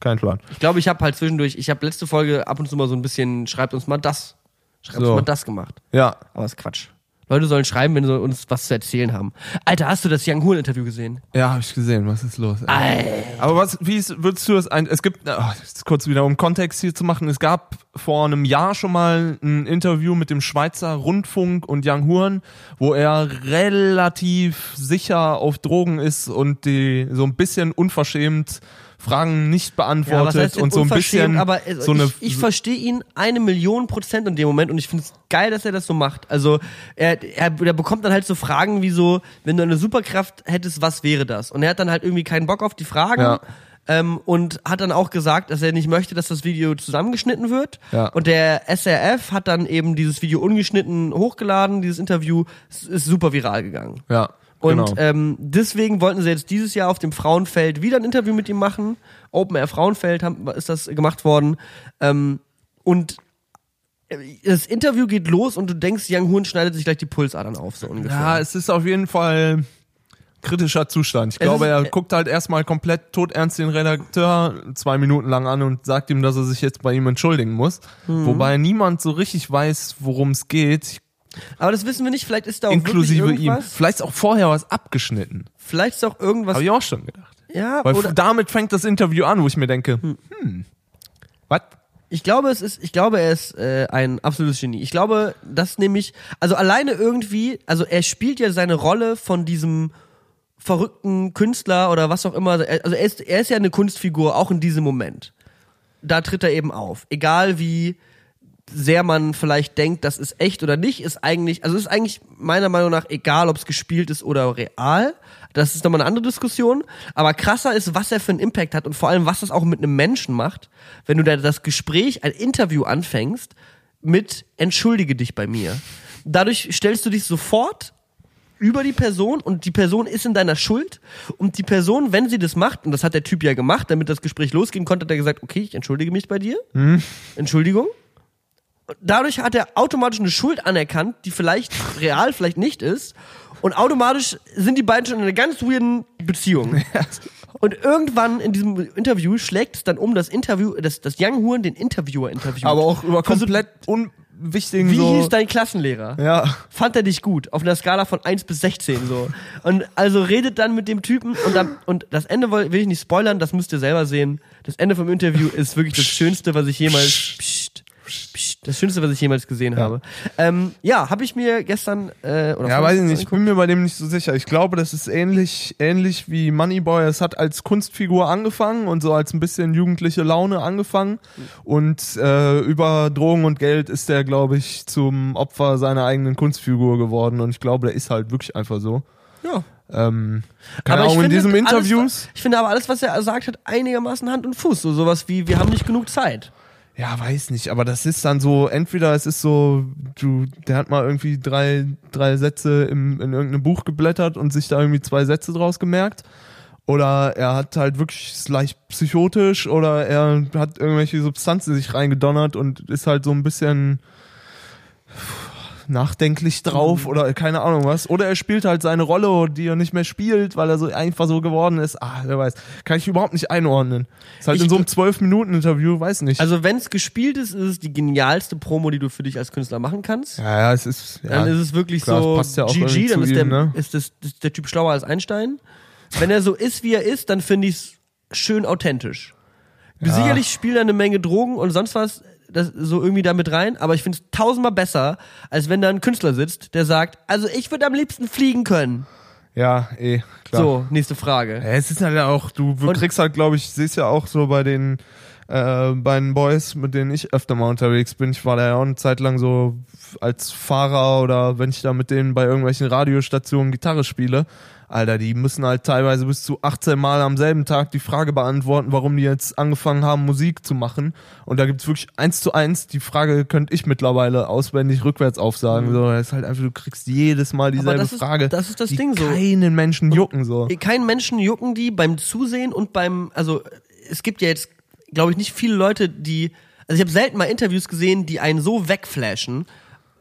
Kein Plan. Ich glaube, ich habe halt zwischendurch, ich habe letzte Folge ab und zu mal so ein bisschen, schreibt uns mal das, schreibt So. uns mal das gemacht. Ja. Aber das ist Quatsch. Leute sollen schreiben, wenn sie uns was zu erzählen haben. Alter, hast du das Young Hoon Interview gesehen? Ja, habe ich gesehen. Was ist los? Ey? Aber was, wie ist, würdest du das ein, es gibt, jetzt kurz wieder um Kontext hier zu machen, es gab vor einem Jahr schon mal ein Interview mit dem Schweizer Rundfunk und Young Huren, wo er relativ sicher auf Drogen ist und die so ein bisschen unverschämt Fragen nicht Ja, beantwortet heißt denn und so ein bisschen aber so eine ich, ich verstehe ihn eine Million Prozent in dem Moment und ich finde es geil, dass er das so macht. Also er, er, er bekommt dann halt so Fragen wie so, wenn du eine Superkraft hättest, was wäre das? Und er hat dann halt irgendwie keinen Bock auf die Fragen. Ja. Ähm, und hat dann auch gesagt, dass er nicht möchte, dass das Video zusammengeschnitten wird. Ja. Und der SRF hat dann eben dieses Video ungeschnitten hochgeladen, dieses Interview ist super viral gegangen. ja, Und genau. ähm, deswegen wollten sie jetzt dieses Jahr auf dem Frauenfeld wieder ein Interview mit ihm machen. Open Air Frauenfeld haben, ist das gemacht worden. Ähm, und äh, das Interview geht los und du denkst, Young Hoon schneidet sich gleich die Pulsadern auf, so ungefähr. Ja, es ist auf jeden Fall kritischer Zustand. Ich Es glaube, er guckt halt erstmal komplett todernst den Redakteur zwei Minuten lang an und sagt ihm, dass er sich jetzt bei ihm entschuldigen muss. Mhm. Wobei niemand so richtig weiß, worum es geht, Aber das wissen wir nicht. Vielleicht ist da auch inklusive ihm. Vielleicht ist auch vorher was abgeschnitten. Vielleicht ist auch irgendwas. Habe ich auch schon gedacht. ja, Weil oder damit fängt das Interview an, wo ich mir denke, hm, was? Ich glaube, es ist, ich glaube, er ist äh, ein absolutes Genie. Ich glaube, dass nämlich, also alleine irgendwie, also er spielt ja seine Rolle von diesem verrückten Künstler oder was auch immer. Also er ist, er ist ja eine Kunstfigur, auch in diesem Moment. Da tritt er eben auf. Egal wie sehr man vielleicht denkt, das ist echt oder nicht, ist eigentlich, also ist eigentlich meiner Meinung nach egal, ob es gespielt ist oder real. Das ist nochmal eine andere Diskussion. Aber krasser ist, was er für einen Impact hat und vor allem, was das auch mit einem Menschen macht, wenn du da das Gespräch, ein Interview anfängst mit Entschuldige dich bei mir. Dadurch stellst du dich sofort über die Person und die Person ist in deiner Schuld und die Person, wenn sie das macht, und das hat der Typ ja gemacht, damit das Gespräch losgehen konnte, hat er gesagt, okay, ich entschuldige mich bei dir. Entschuldigung. Dadurch hat er automatisch eine Schuld anerkannt, die vielleicht real, vielleicht nicht ist. Und automatisch sind die beiden schon in einer ganz weirden Beziehung. Und irgendwann in diesem Interview schlägt es dann um, das Interview, das, das Young Huren den Interviewer interviewt. Aber auch über Für so- komplett unwichtigen Wie so. hieß dein Klassenlehrer? ja. fand er dich gut auf einer Skala von 1 bis 16 so. Und also redet dann mit dem Typen und dann und das Ende will, will ich nicht spoilern, das müsst ihr selber sehen. Das Ende vom Interview ist wirklich das schönste, was ich jemals Psst, Psst, das schönste, was ich jemals gesehen habe. Ähm, ja, habe ich mir gestern äh, oder Ja, weiß ich nicht. Ich bin mir bei dem nicht so sicher. Ich glaube, das ist ähnlich, ähnlich wie Moneyboy. Es hat als Kunstfigur angefangen und so als ein bisschen jugendliche Laune angefangen. Und äh, über Drogen und Geld ist der, glaube ich, zum Opfer seiner eigenen Kunstfigur geworden. Und ich glaube, der ist halt wirklich einfach so. Ja. Ähm, keine Aber Ahnung, in diesem alles, Interviews. Ich finde aber alles, was er sagt, hat einigermaßen Hand und Fuß. So sowas wie, wir haben nicht genug Zeit. Ja, weiß nicht, aber das ist dann so, entweder es ist so, du, der hat mal irgendwie drei, drei Sätze im, in irgendeinem Buch geblättert und sich da irgendwie zwei Sätze draus gemerkt. Oder er hat halt wirklich leicht psychotisch oder er hat irgendwelche Substanzen sich reingedonnert und ist halt so ein bisschen nachdenklich drauf Mhm. oder keine Ahnung was. Oder er spielt halt seine Rolle, die er nicht mehr spielt, weil er so einfach so geworden ist. Ah, wer weiß. Kann ich überhaupt nicht einordnen. Ist halt Ich in so einem gl- 12-Minuten-Interview, weiß nicht. Also wenn es gespielt ist, ist es die genialste Promo, die du für dich als Künstler machen kannst. Ja, ja, es ist. Ja. Dann ist es wirklich klar, so das passt ja auch GG, dann ist, ihm, der, ne? ist, das, ist der Typ schlauer als Einstein. Wenn er so ist, wie er ist, dann finde ich es schön authentisch. Ja. Sicherlich spielt er eine Menge Drogen und sonst was das so irgendwie da mit rein, aber ich finde es tausendmal besser, als wenn da ein Künstler sitzt, der sagt, also ich würde am liebsten fliegen können. Ja, eh, klar. So, nächste Frage. Ja, es ist halt auch, du du kriegst halt, glaube ich, siehst ja auch so bei den äh, bei den Boys, mit denen ich öfter mal unterwegs bin. Ich war da ja auch eine Zeit lang so als Fahrer oder wenn ich da mit denen bei irgendwelchen Radiostationen Gitarre spiele. Alter, die müssen halt teilweise bis zu 18 Mal am selben Tag die Frage beantworten, warum die jetzt angefangen haben, Musik zu machen. Und da gibt's wirklich eins zu eins, die Frage könnte ich mittlerweile auswendig rückwärts aufsagen. So, das ist halt einfach, du kriegst jedes Mal dieselbe das ist- Frage. das ist das die Ding so. keinen Menschen jucken so. Keinen Menschen jucken die beim Zusehen und beim, also es gibt ja jetzt, glaube ich, nicht viele Leute, die, also ich habe selten mal Interviews gesehen, die einen so wegflashen,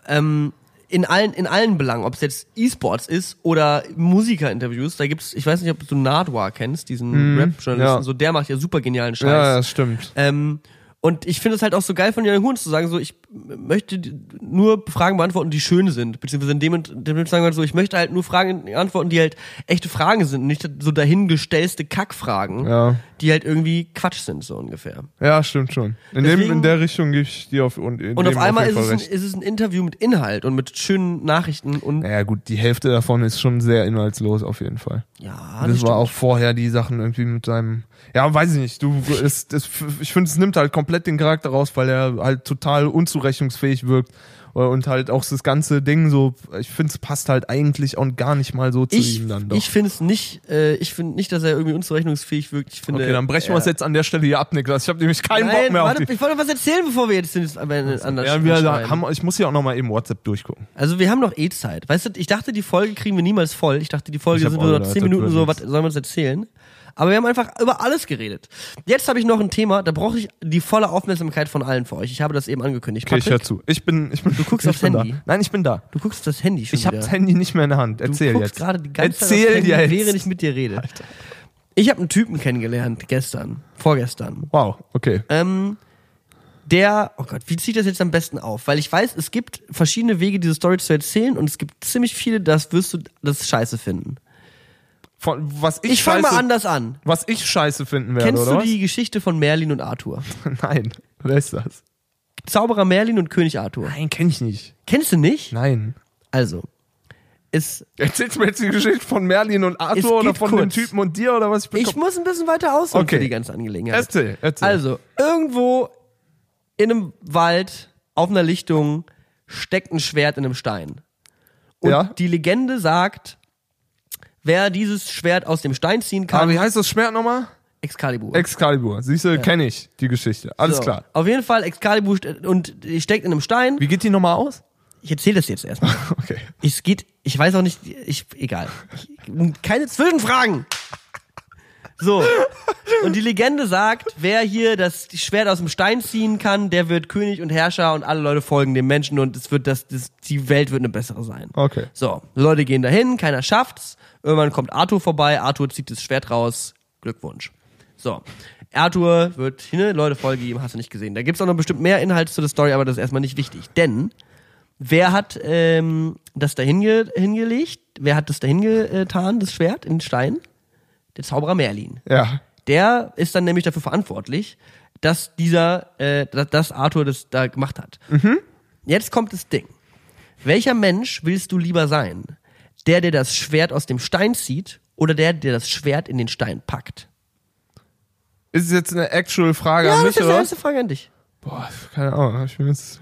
ähm, in allen, in allen Belangen, ob es jetzt E-Sports ist oder Musikerinterviews, da gibt's, ich weiß nicht, ob du Nardwar kennst, diesen Rap-Journalisten, ja. so der macht ja super genialen Scheiß. Ja, das stimmt. Ähm, und ich finde es halt auch so geil von Jan Huhns zu sagen, so ich möchte nur Fragen beantworten, die schön sind. Beziehungsweise in dem, dem sagen wir so, ich möchte halt nur Fragen antworten, die halt echte Fragen sind, nicht so dahingestellte Kackfragen, Ja. die halt irgendwie Quatsch sind, so ungefähr. Ja, stimmt schon. In, dem, Deswegen- in der Richtung gebe ich dir auf, und, Und dem auf einmal ist jeden es, ein, ist es ein Interview mit Inhalt und mit schönen Nachrichten und Naja, gut, die Hälfte davon ist schon sehr inhaltslos auf jeden Fall. ja, das stimmt. war auch vorher die Sachen irgendwie mit seinem Ja, weiß ich nicht. Du, es, es, ich finde, es nimmt halt komplett den Charakter raus, weil er halt total unzurechnungsfähig wirkt. Und halt auch das ganze Ding so, ich finde, es passt halt eigentlich auch gar nicht mal so zu Ich, ihm dann doch. ich finde es nicht, äh, ich finde nicht, dass er irgendwie unzurechnungsfähig wirkt. Ich finde, okay, dann brechen wir er- es jetzt an der Stelle hier ab, Niklas. Ich habe nämlich keinen Nein, Bock mehr warte, auf die. ich wollte was erzählen, bevor wir jetzt den anderen Ja, wir haben, ich muss hier auch noch mal eben WhatsApp durchgucken. Also wir haben noch eh Zeit. Weißt du, ich dachte, die Folge kriegen wir niemals voll. Ich dachte, die Folge sind nur noch gedacht, 10 das Minuten so, was sollen wir uns erzählen? Aber wir haben einfach über alles geredet. Jetzt habe ich noch ein Thema, da brauche ich die volle Aufmerksamkeit von allen für euch. Ich habe das eben angekündigt. Okay, ich Patrick, hör zu. Ich bin, ich bin, du guckst ich aufs Handy? Da. Nein, ich bin da. du guckst auf das Handy schon Ich habe das Handy nicht mehr in der Hand. du Erzähl guckst jetzt. gerade die ganze Zeit Erzähl aufs Handy, jetzt. während ich mit dir rede. Ich habe einen Typen kennengelernt gestern, vorgestern. Wow, okay. Ähm, der, oh Gott, wie zieht das jetzt am besten auf? Weil ich weiß, es gibt verschiedene Wege, diese Story zu erzählen und es gibt ziemlich viele, das wirst du das scheiße finden. Von, was ich, Ich fange mal anders an. Was ich scheiße finden werde, Kennst oder du was? die Geschichte von Merlin und Arthur? Nein, wer ist das? Zauberer Merlin und König Arthur. Nein, kenn ich nicht. Kennst du nicht? Nein. Also, es, Erzählst du mir jetzt die Geschichte von Merlin und Arthur oder von kurz. dem Typen und dir oder was? ich muss ein bisschen weiter ausholen Okay. für die ganze Angelegenheit. Erzähl, erzähl. Also, irgendwo in einem Wald, auf einer Lichtung, steckt ein Schwert in einem Stein. Und Ja. die Legende sagt, wer dieses Schwert aus dem Stein ziehen kann, wie heißt das Schwert nochmal? Excalibur. Excalibur. Siehst du, kenn ich die Geschichte. Alles So. klar. Auf jeden Fall Excalibur und steckt in einem Stein. Wie geht die nochmal aus? Ich erzähle das jetzt erstmal. Okay. Es geht, ich weiß auch nicht, ich, egal. Ich, keine Zwischenfragen. So. Und die Legende sagt, wer hier das Schwert aus dem Stein ziehen kann, der wird König und Herrscher und alle Leute folgen dem Menschen und es wird das, das die Welt wird eine bessere sein. Okay. So, Leute gehen dahin, keiner schafft's. Irgendwann kommt Arthur vorbei, Arthur zieht das Schwert raus. Glückwunsch. So. Arthur wird, ne, Leute folgen ihm, hast du nicht gesehen. Da gibt's auch noch bestimmt mehr Inhalt zu der Story, aber das ist erstmal nicht wichtig. Denn wer hat ähm, das da hinge hingelegt? Wer hat das da hingetan, das Schwert in den Stein? Der Zauberer Merlin. Ja. Der ist dann nämlich dafür verantwortlich, dass dieser, äh, dass, Arthur das da gemacht hat. Jetzt kommt das Ding. Welcher Mensch willst du lieber sein? Der, der das Schwert aus dem Stein zieht oder der, der das Schwert in den Stein packt? Ist es jetzt eine actual Frage Ja, an das mich, ist die oder? erste Frage an dich. Boah, keine Ahnung. Ich bin jetzt,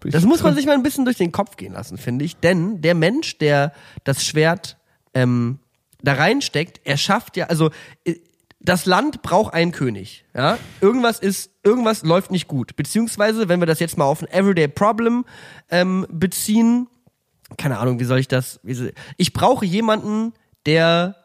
bin Das muss man sich mal ein bisschen durch den Kopf gehen lassen, finde ich. Denn der Mensch, der das Schwert ähm, da reinsteckt, er schafft ja, also äh, das Land braucht einen König. Ja? Irgendwas ist, irgendwas läuft nicht gut. Beziehungsweise, wenn wir das jetzt mal auf ein Everyday Problem ähm, beziehen, keine Ahnung, wie soll ich das? Wie soll, ich brauche jemanden, der,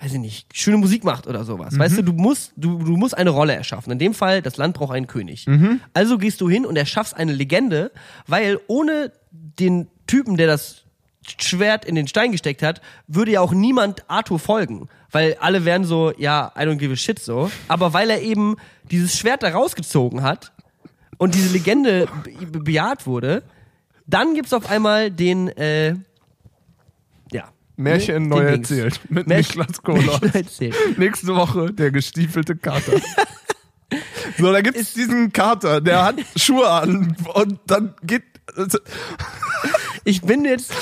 weiß ich nicht, schöne Musik macht oder sowas. Weißt du, du musst, du, du musst eine Rolle erschaffen. In dem Fall, das Land braucht einen König. Also gehst du hin und erschaffst eine Legende, weil ohne den Typen, der das Schwert in den Stein gesteckt hat, würde ja auch niemand Arthur folgen. Weil alle wären so, ja, I don't give a shit so. Aber weil er eben dieses Schwert da rausgezogen hat und diese Legende be bejaht wurde, dann gibt's auf einmal den, äh, ja. Märchen den neu Dings. erzählt. Mit Märchen- Niklas erzählt. Nächste Woche der gestiefelte Kater. so, da gibt's diesen Kater, der hat Schuhe an und dann geht. Ich bin jetzt,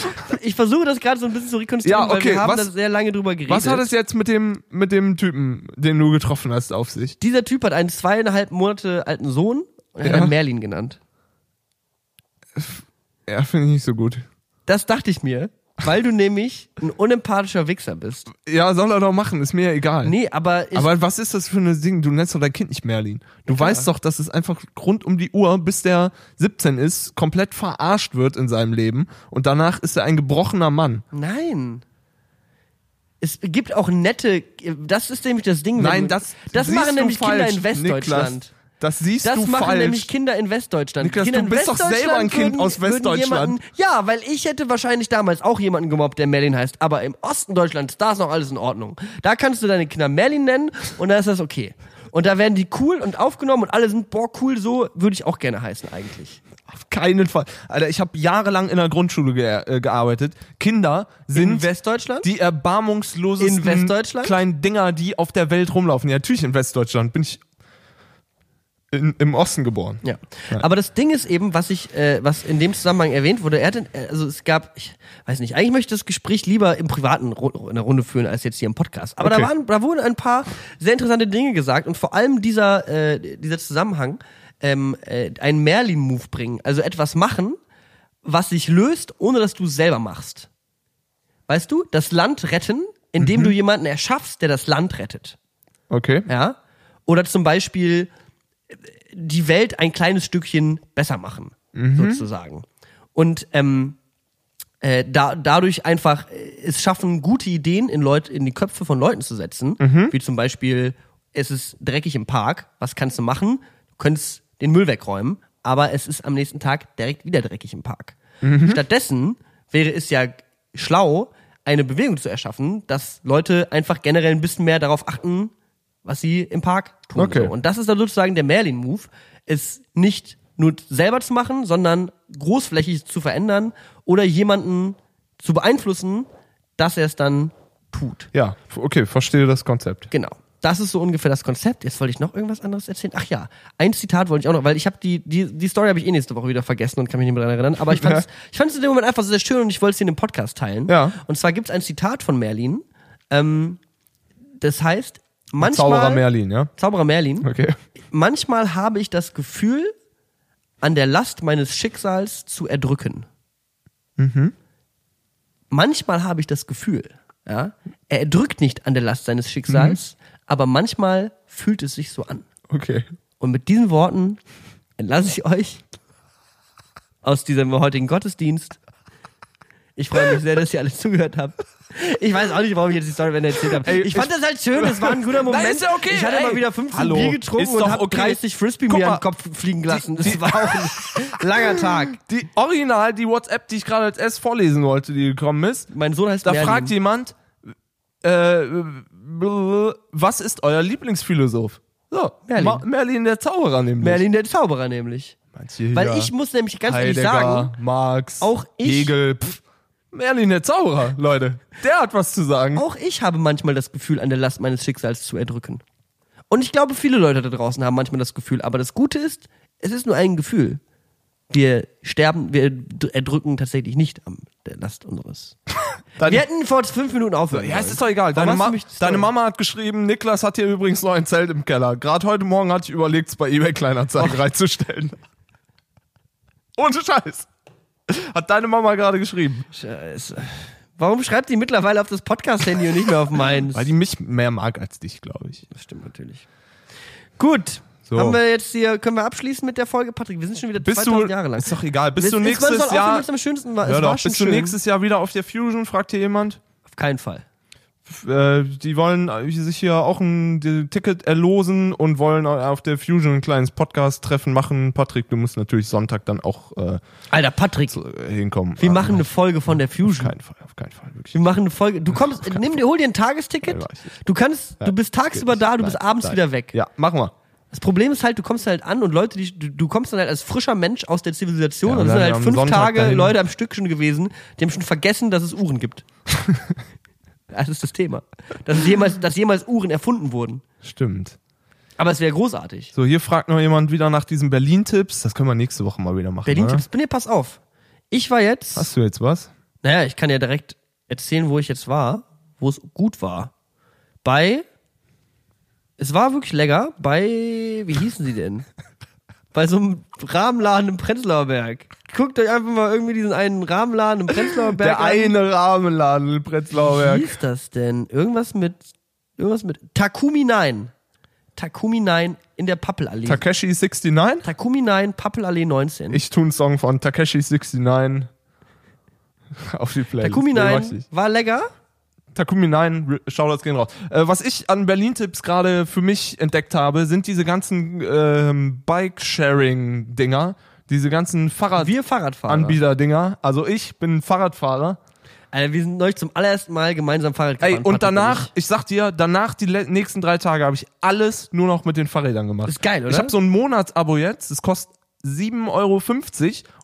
ich versuche das gerade so ein bisschen zu rekonstruieren, Ja, okay, weil wir haben was- da sehr lange drüber geredet. Was hat es jetzt mit dem, mit dem Typen, den du getroffen hast, auf sich? Dieser Typ hat einen zweieinhalb Monate alten Sohn und Ja. hat ihn Merlin genannt. Ja, finde ich nicht so gut. Das dachte ich mir, weil du nämlich ein unempathischer Wichser bist. Ja, soll er doch machen, ist mir egal. Nee, aber ich, Aber was ist das für ein Ding? Du nennst doch dein Kind nicht Merlin. Du weißt doch, dass es einfach rund um die Uhr, bis der 17 ist, komplett verarscht wird in seinem Leben. Und danach ist er ein gebrochener Mann. nein. Es gibt auch nette, das ist nämlich das Ding. Nein, das, das machen nämlich Kinder falsch, in Westdeutschland. Niklas. Das siehst Das du machen falsch. nämlich Kinder in Westdeutschland. Niklas, Kinder du bist doch selber ein Kind würden, aus Westdeutschland. Ja, weil ich hätte wahrscheinlich damals auch jemanden gemobbt, der Merlin heißt. Aber im Osten Deutschlands, da ist noch alles in Ordnung. Da kannst du deine Kinder Merlin nennen und da ist das okay. Und da werden die cool und aufgenommen und alle sind, boah, cool, so würde ich auch gerne heißen eigentlich. Auf keinen Fall. Alter, ich habe jahrelang in der Grundschule ge äh, gearbeitet. Kinder sind In Westdeutschland? die erbarmungslosesten In Westdeutschland? kleinen Dinger, die auf der Welt rumlaufen. Ja, natürlich in Westdeutschland. Bin ich in, im Osten geboren. Ja. Aber das Ding ist eben, was ich, äh, was in dem Zusammenhang erwähnt wurde, er hat, also es gab, ich weiß nicht, eigentlich möchte ich das Gespräch lieber im privaten in der Runde führen als jetzt hier im Podcast. Aber Okay. da waren, da wurden ein paar sehr interessante Dinge gesagt und vor allem dieser, äh, dieser Zusammenhang, ähm, äh, einen Merlin-Move bringen, also etwas machen, was sich löst, ohne dass du es selber machst. Weißt du, das Land retten, indem du jemanden erschaffst, der das Land rettet. Okay. Ja? Oder zum Beispiel äh, die Welt ein kleines Stückchen besser machen, sozusagen. Und ähm, äh, da, dadurch einfach äh, es schaffen, gute Ideen in, Leut, in die Köpfe von Leuten zu setzen, wie zum Beispiel, es ist dreckig im Park, was kannst du machen? Du könntest den Müll wegräumen, aber es ist am nächsten Tag direkt wieder dreckig im Park. Stattdessen wäre es ja schlau, eine Bewegung zu erschaffen, dass Leute einfach generell ein bisschen mehr darauf achten, was sie im Park tun. Okay. So. Und das ist dann sozusagen der Merlin-Move, es nicht nur selber zu machen, sondern großflächig zu verändern oder jemanden zu beeinflussen, dass er es dann tut. Ja, okay, verstehe das Konzept. Genau. Das ist so ungefähr das Konzept. Jetzt wollte ich noch irgendwas anderes erzählen. Ach ja, ein Zitat wollte ich auch noch, weil ich habe die, die, die Story habe ich eh nächste Woche wieder vergessen und kann mich nicht mehr daran erinnern. Aber ich fand es ich fand's in dem Moment einfach sehr schön und ich wollte es in dem Podcast teilen. Ja. Und zwar gibt es ein Zitat von Merlin. Ähm, das heißt, manchmal. Zauberer Merlin, ja? Zauberer Merlin. Okay. Manchmal habe ich das Gefühl, an der Last meines Schicksals zu erdrücken. Manchmal habe ich das Gefühl, ja, er erdrückt nicht an der Last seines Schicksals, aber manchmal fühlt es sich so an. Okay. Und mit diesen Worten entlasse ich euch aus diesem heutigen Gottesdienst. Ich freue mich sehr, dass ihr alles zugehört habt. Ich weiß auch nicht, warum ich jetzt die Story wenn erzählt habe. Ey, ich fand das halt schön, es war ein guter Moment. ist ja okay, ich hatte ey. mal wieder 15 Hallo, Bier getrunken und habe okay. 30 Frisbee Guck mir den Kopf fliegen gelassen. Das die- war auch ein langer Tag. Die Original, die WhatsApp, die ich gerade als erst vorlesen wollte, die gekommen ist, Mein Sohn heißt da Merlin. fragt jemand, äh, was ist euer Lieblingsphilosoph? So, Merlin. Ma Merlin der Zauberer nämlich. Merlin der Zauberer nämlich. Manche Weil hier, ich muss nämlich ganz ehrlich Heidegger, sagen, Marx, auch ich- Hegel, pff, Merlin der Zauberer, Leute. Der hat was zu sagen. Auch ich habe manchmal das Gefühl, an der Last meines Schicksals zu erdrücken. Und ich glaube, viele Leute da draußen haben manchmal das Gefühl. Aber das Gute ist, es ist nur ein Gefühl. Wir sterben, wir erdrücken tatsächlich nicht an der Last unseres. Wir hätten vor fünf Minuten aufhören ja, es ist doch egal. Deine, Ma deine Mama hat geschrieben, Niklas hat hier übrigens noch ein Zelt im Keller. Gerade heute Morgen hatte ich überlegt, es bei eBay Kleinanzeigen reinzustellen. Ohne Scheiß. Hat deine Mama gerade geschrieben. Scheiße. Warum schreibt die mittlerweile auf das Podcast-Handy und nicht mehr auf meins? Weil die mich mehr mag als dich, glaube ich. das stimmt natürlich. Gut. So. Haben wir jetzt hier, können wir abschließen mit der Folge, Patrick? Wir sind schon wieder Bist 2000 du, Jahre lang. ist doch egal, bist du nächstes Jahr, wenn's am schönsten war. Es hör war doch, schon bist du nächstes Jahr wieder auf der Fusion, fragt hier jemand. Auf keinen Fall. Äh, die wollen sich hier auch ein Ticket erlosen und wollen auf der Fusion ein kleines Podcast-Treffen machen. Patrick, du musst natürlich Sonntag dann auch äh, Alter, Patrick, äh, hinkommen. wir Ah, machen eine Folge von der Auf Fusion. keinen Fall, auf keinen Fall, wirklich. Wir machen eine Folge. Du kommst, nimm dir, hol dir ein Tagesticket. Du kannst, du bist tagsüber da, du bist abends nein. wieder weg. Ja, machen wir. Das Problem ist halt, du kommst halt an und Leute, die, du, du kommst dann halt als frischer Mensch aus der Zivilisation Ja, und es sind halt fünf Sonntag Tage dahin. Leute am Stück schon gewesen, die haben schon vergessen, dass es Uhren gibt. das ist das Thema. Dass, jemals, dass jemals Uhren erfunden wurden. Stimmt. Aber es wäre großartig. So, hier fragt noch jemand wieder nach diesen Berlin-Tipps. Das können wir nächste Woche mal wieder machen. Berlin-Tipps. Nee, pass auf. Ich war jetzt. Hast du jetzt was? Naja, ich kann ja direkt erzählen, wo ich jetzt war, wo es gut war. Bei, es war wirklich lecker, bei, wie hießen sie denn? bei so einem Rahmenladen im Prenzlauer Berg. Guckt euch einfach mal irgendwie diesen einen Rahmenladen im Prenzlauer Berg Der an. eine Rahmenladen in Prenzlauer Wie Berg. hieß das denn? Irgendwas mit, irgendwas mit, Takumi 9. Takumi 9 in der Pappelallee. Takeshi 69? Takumi 9, Pappelallee 19. Ich tue einen Song von Takeshi 69 auf die Playlist. Takumi Den mag 9 ich. war lecker. Takumi 9, schau das gehen raus. Äh, was ich an Berlin-Tipps gerade für mich entdeckt habe, sind diese ganzen ähm, Bike-Sharing-Dinger, diese ganzen Wir Fahrradfahrer. Fahrradanbieter-Dinger. Also ich bin Fahrradfahrer. Alter, wir sind neulich zum allerersten Mal gemeinsam Fahrrad Ey, gefahren. und Patrick danach, ich. sag dir, danach die nächsten drei Tage habe ich alles nur noch mit den Fahrrädern gemacht. Ist geil, oder? Ich habe so ein Monatsabo jetzt, es kostet 7,50 Euro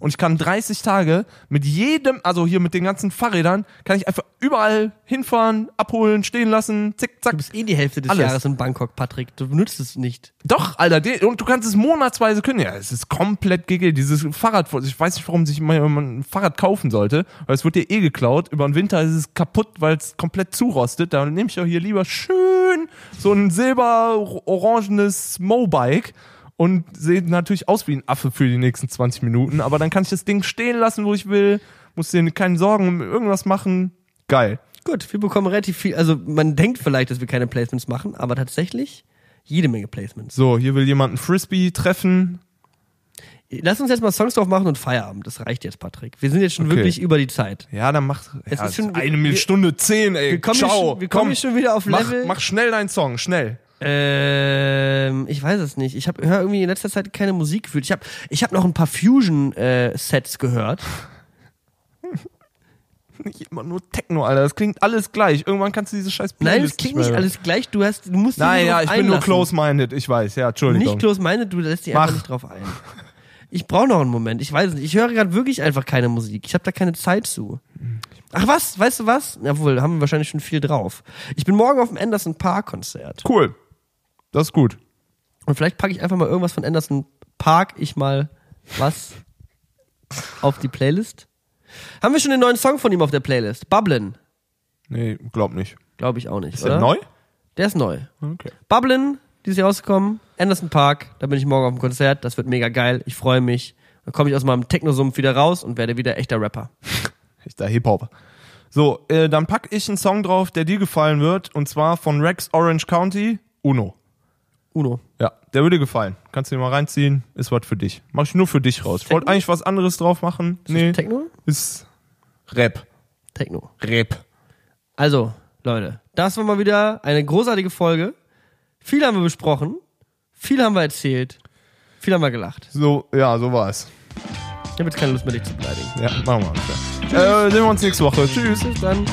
und ich kann 30 Tage mit jedem, also hier mit den ganzen Fahrrädern, kann ich einfach überall hinfahren, abholen, stehen lassen, zick, zack. Du bist eh die Hälfte des Alles. Jahres in Bangkok, Patrick. Du benutzt es nicht. Doch, Alter, den, und du kannst es monatsweise kündigen. Ja, es ist komplett GG. Dieses Fahrrad, ich weiß nicht, warum sich jemand ein Fahrrad kaufen sollte, weil es wird dir eh geklaut. Über den Winter ist es kaputt, weil es komplett zurostet. Da nehme ich doch hier lieber schön so ein silber-orangenes Mobike und sehe natürlich aus wie ein Affe für die nächsten 20 Minuten. Aber dann kann ich das Ding stehen lassen, wo ich will. Muss dir keine Sorgen um irgendwas machen. Geil. Gut, wir bekommen relativ viel. Also man denkt vielleicht, dass wir keine Placements machen, aber tatsächlich jede Menge Placements. So, hier will jemand ein Frisbee treffen. Lass uns jetzt mal Songs drauf machen und Feierabend. Das reicht jetzt, Patrick. Wir sind jetzt schon Okay. wirklich über die Zeit. Ja, dann mach Es ja, ist schon- eine wir- Stunde zehn, ey. Wir kommen, Ciao. schon, wir kommen Komm, hier schon wieder auf mach, Level. mach schnell deinen Song, schnell. Ähm, ich weiß es nicht. Ich habe höre irgendwie in letzter Zeit keine Musik gefühlt. Ich habe ich hab noch ein paar Fusion-Sets gehört. Nicht immer nur Techno, Alter. Das klingt alles gleich. Irgendwann kannst du diese scheiß Nein, Playlist es klingt mehr nicht alles gleich. Du hast, du musst Nein, ja, ich bin nur einlassen. close-minded. Ich weiß, ja, Entschuldigung. Nicht close-minded, du lässt dich Mach. einfach nicht drauf ein. Ich brauche noch einen Moment. Ich weiß es nicht. Ich höre gerade wirklich einfach keine Musik. Ich habe da keine Zeit zu. Ach was, weißt du was? Jawohl, haben wir wahrscheinlich schon viel drauf. Ich bin morgen auf dem Anderson Park Konzert. Cool. Das ist gut. Und vielleicht packe ich einfach mal irgendwas von Anderson Park, ich mal was auf die Playlist. Haben wir schon den neuen Song von ihm auf der Playlist? Bubblin. Nee, glaub nicht. Glaube ich auch nicht. Ist oder? der neu? Der ist neu. Okay. Bubblin, die ist hier rausgekommen. Anderson Park, da bin ich morgen auf dem Konzert. Das wird mega geil. Ich freue mich. Dann komme ich aus meinem Techno-Sumpf wieder raus und werde wieder echter Rapper. Ich da Hip-Hop. So, äh, dann pack ich einen Song drauf, der dir gefallen wird. Und zwar von Rex Orange County, Uno. Uno. Ja, der würde gefallen. Kannst du dir mal reinziehen. Ist was für dich. Mach ich nur für dich raus. Ich wollte eigentlich was anderes drauf machen. Nee, Techno? ist Rap. Techno. Rap. Also, Leute, das war mal wieder eine großartige Folge. Viel haben wir besprochen. Viel haben wir erzählt. Viel haben wir gelacht. So, ja, so war es. Ich habe jetzt keine Lust mehr, dich zu beleidigen. Ja, machen wir. Äh, sehen wir uns nächste Woche. Tschüss. Bis dann.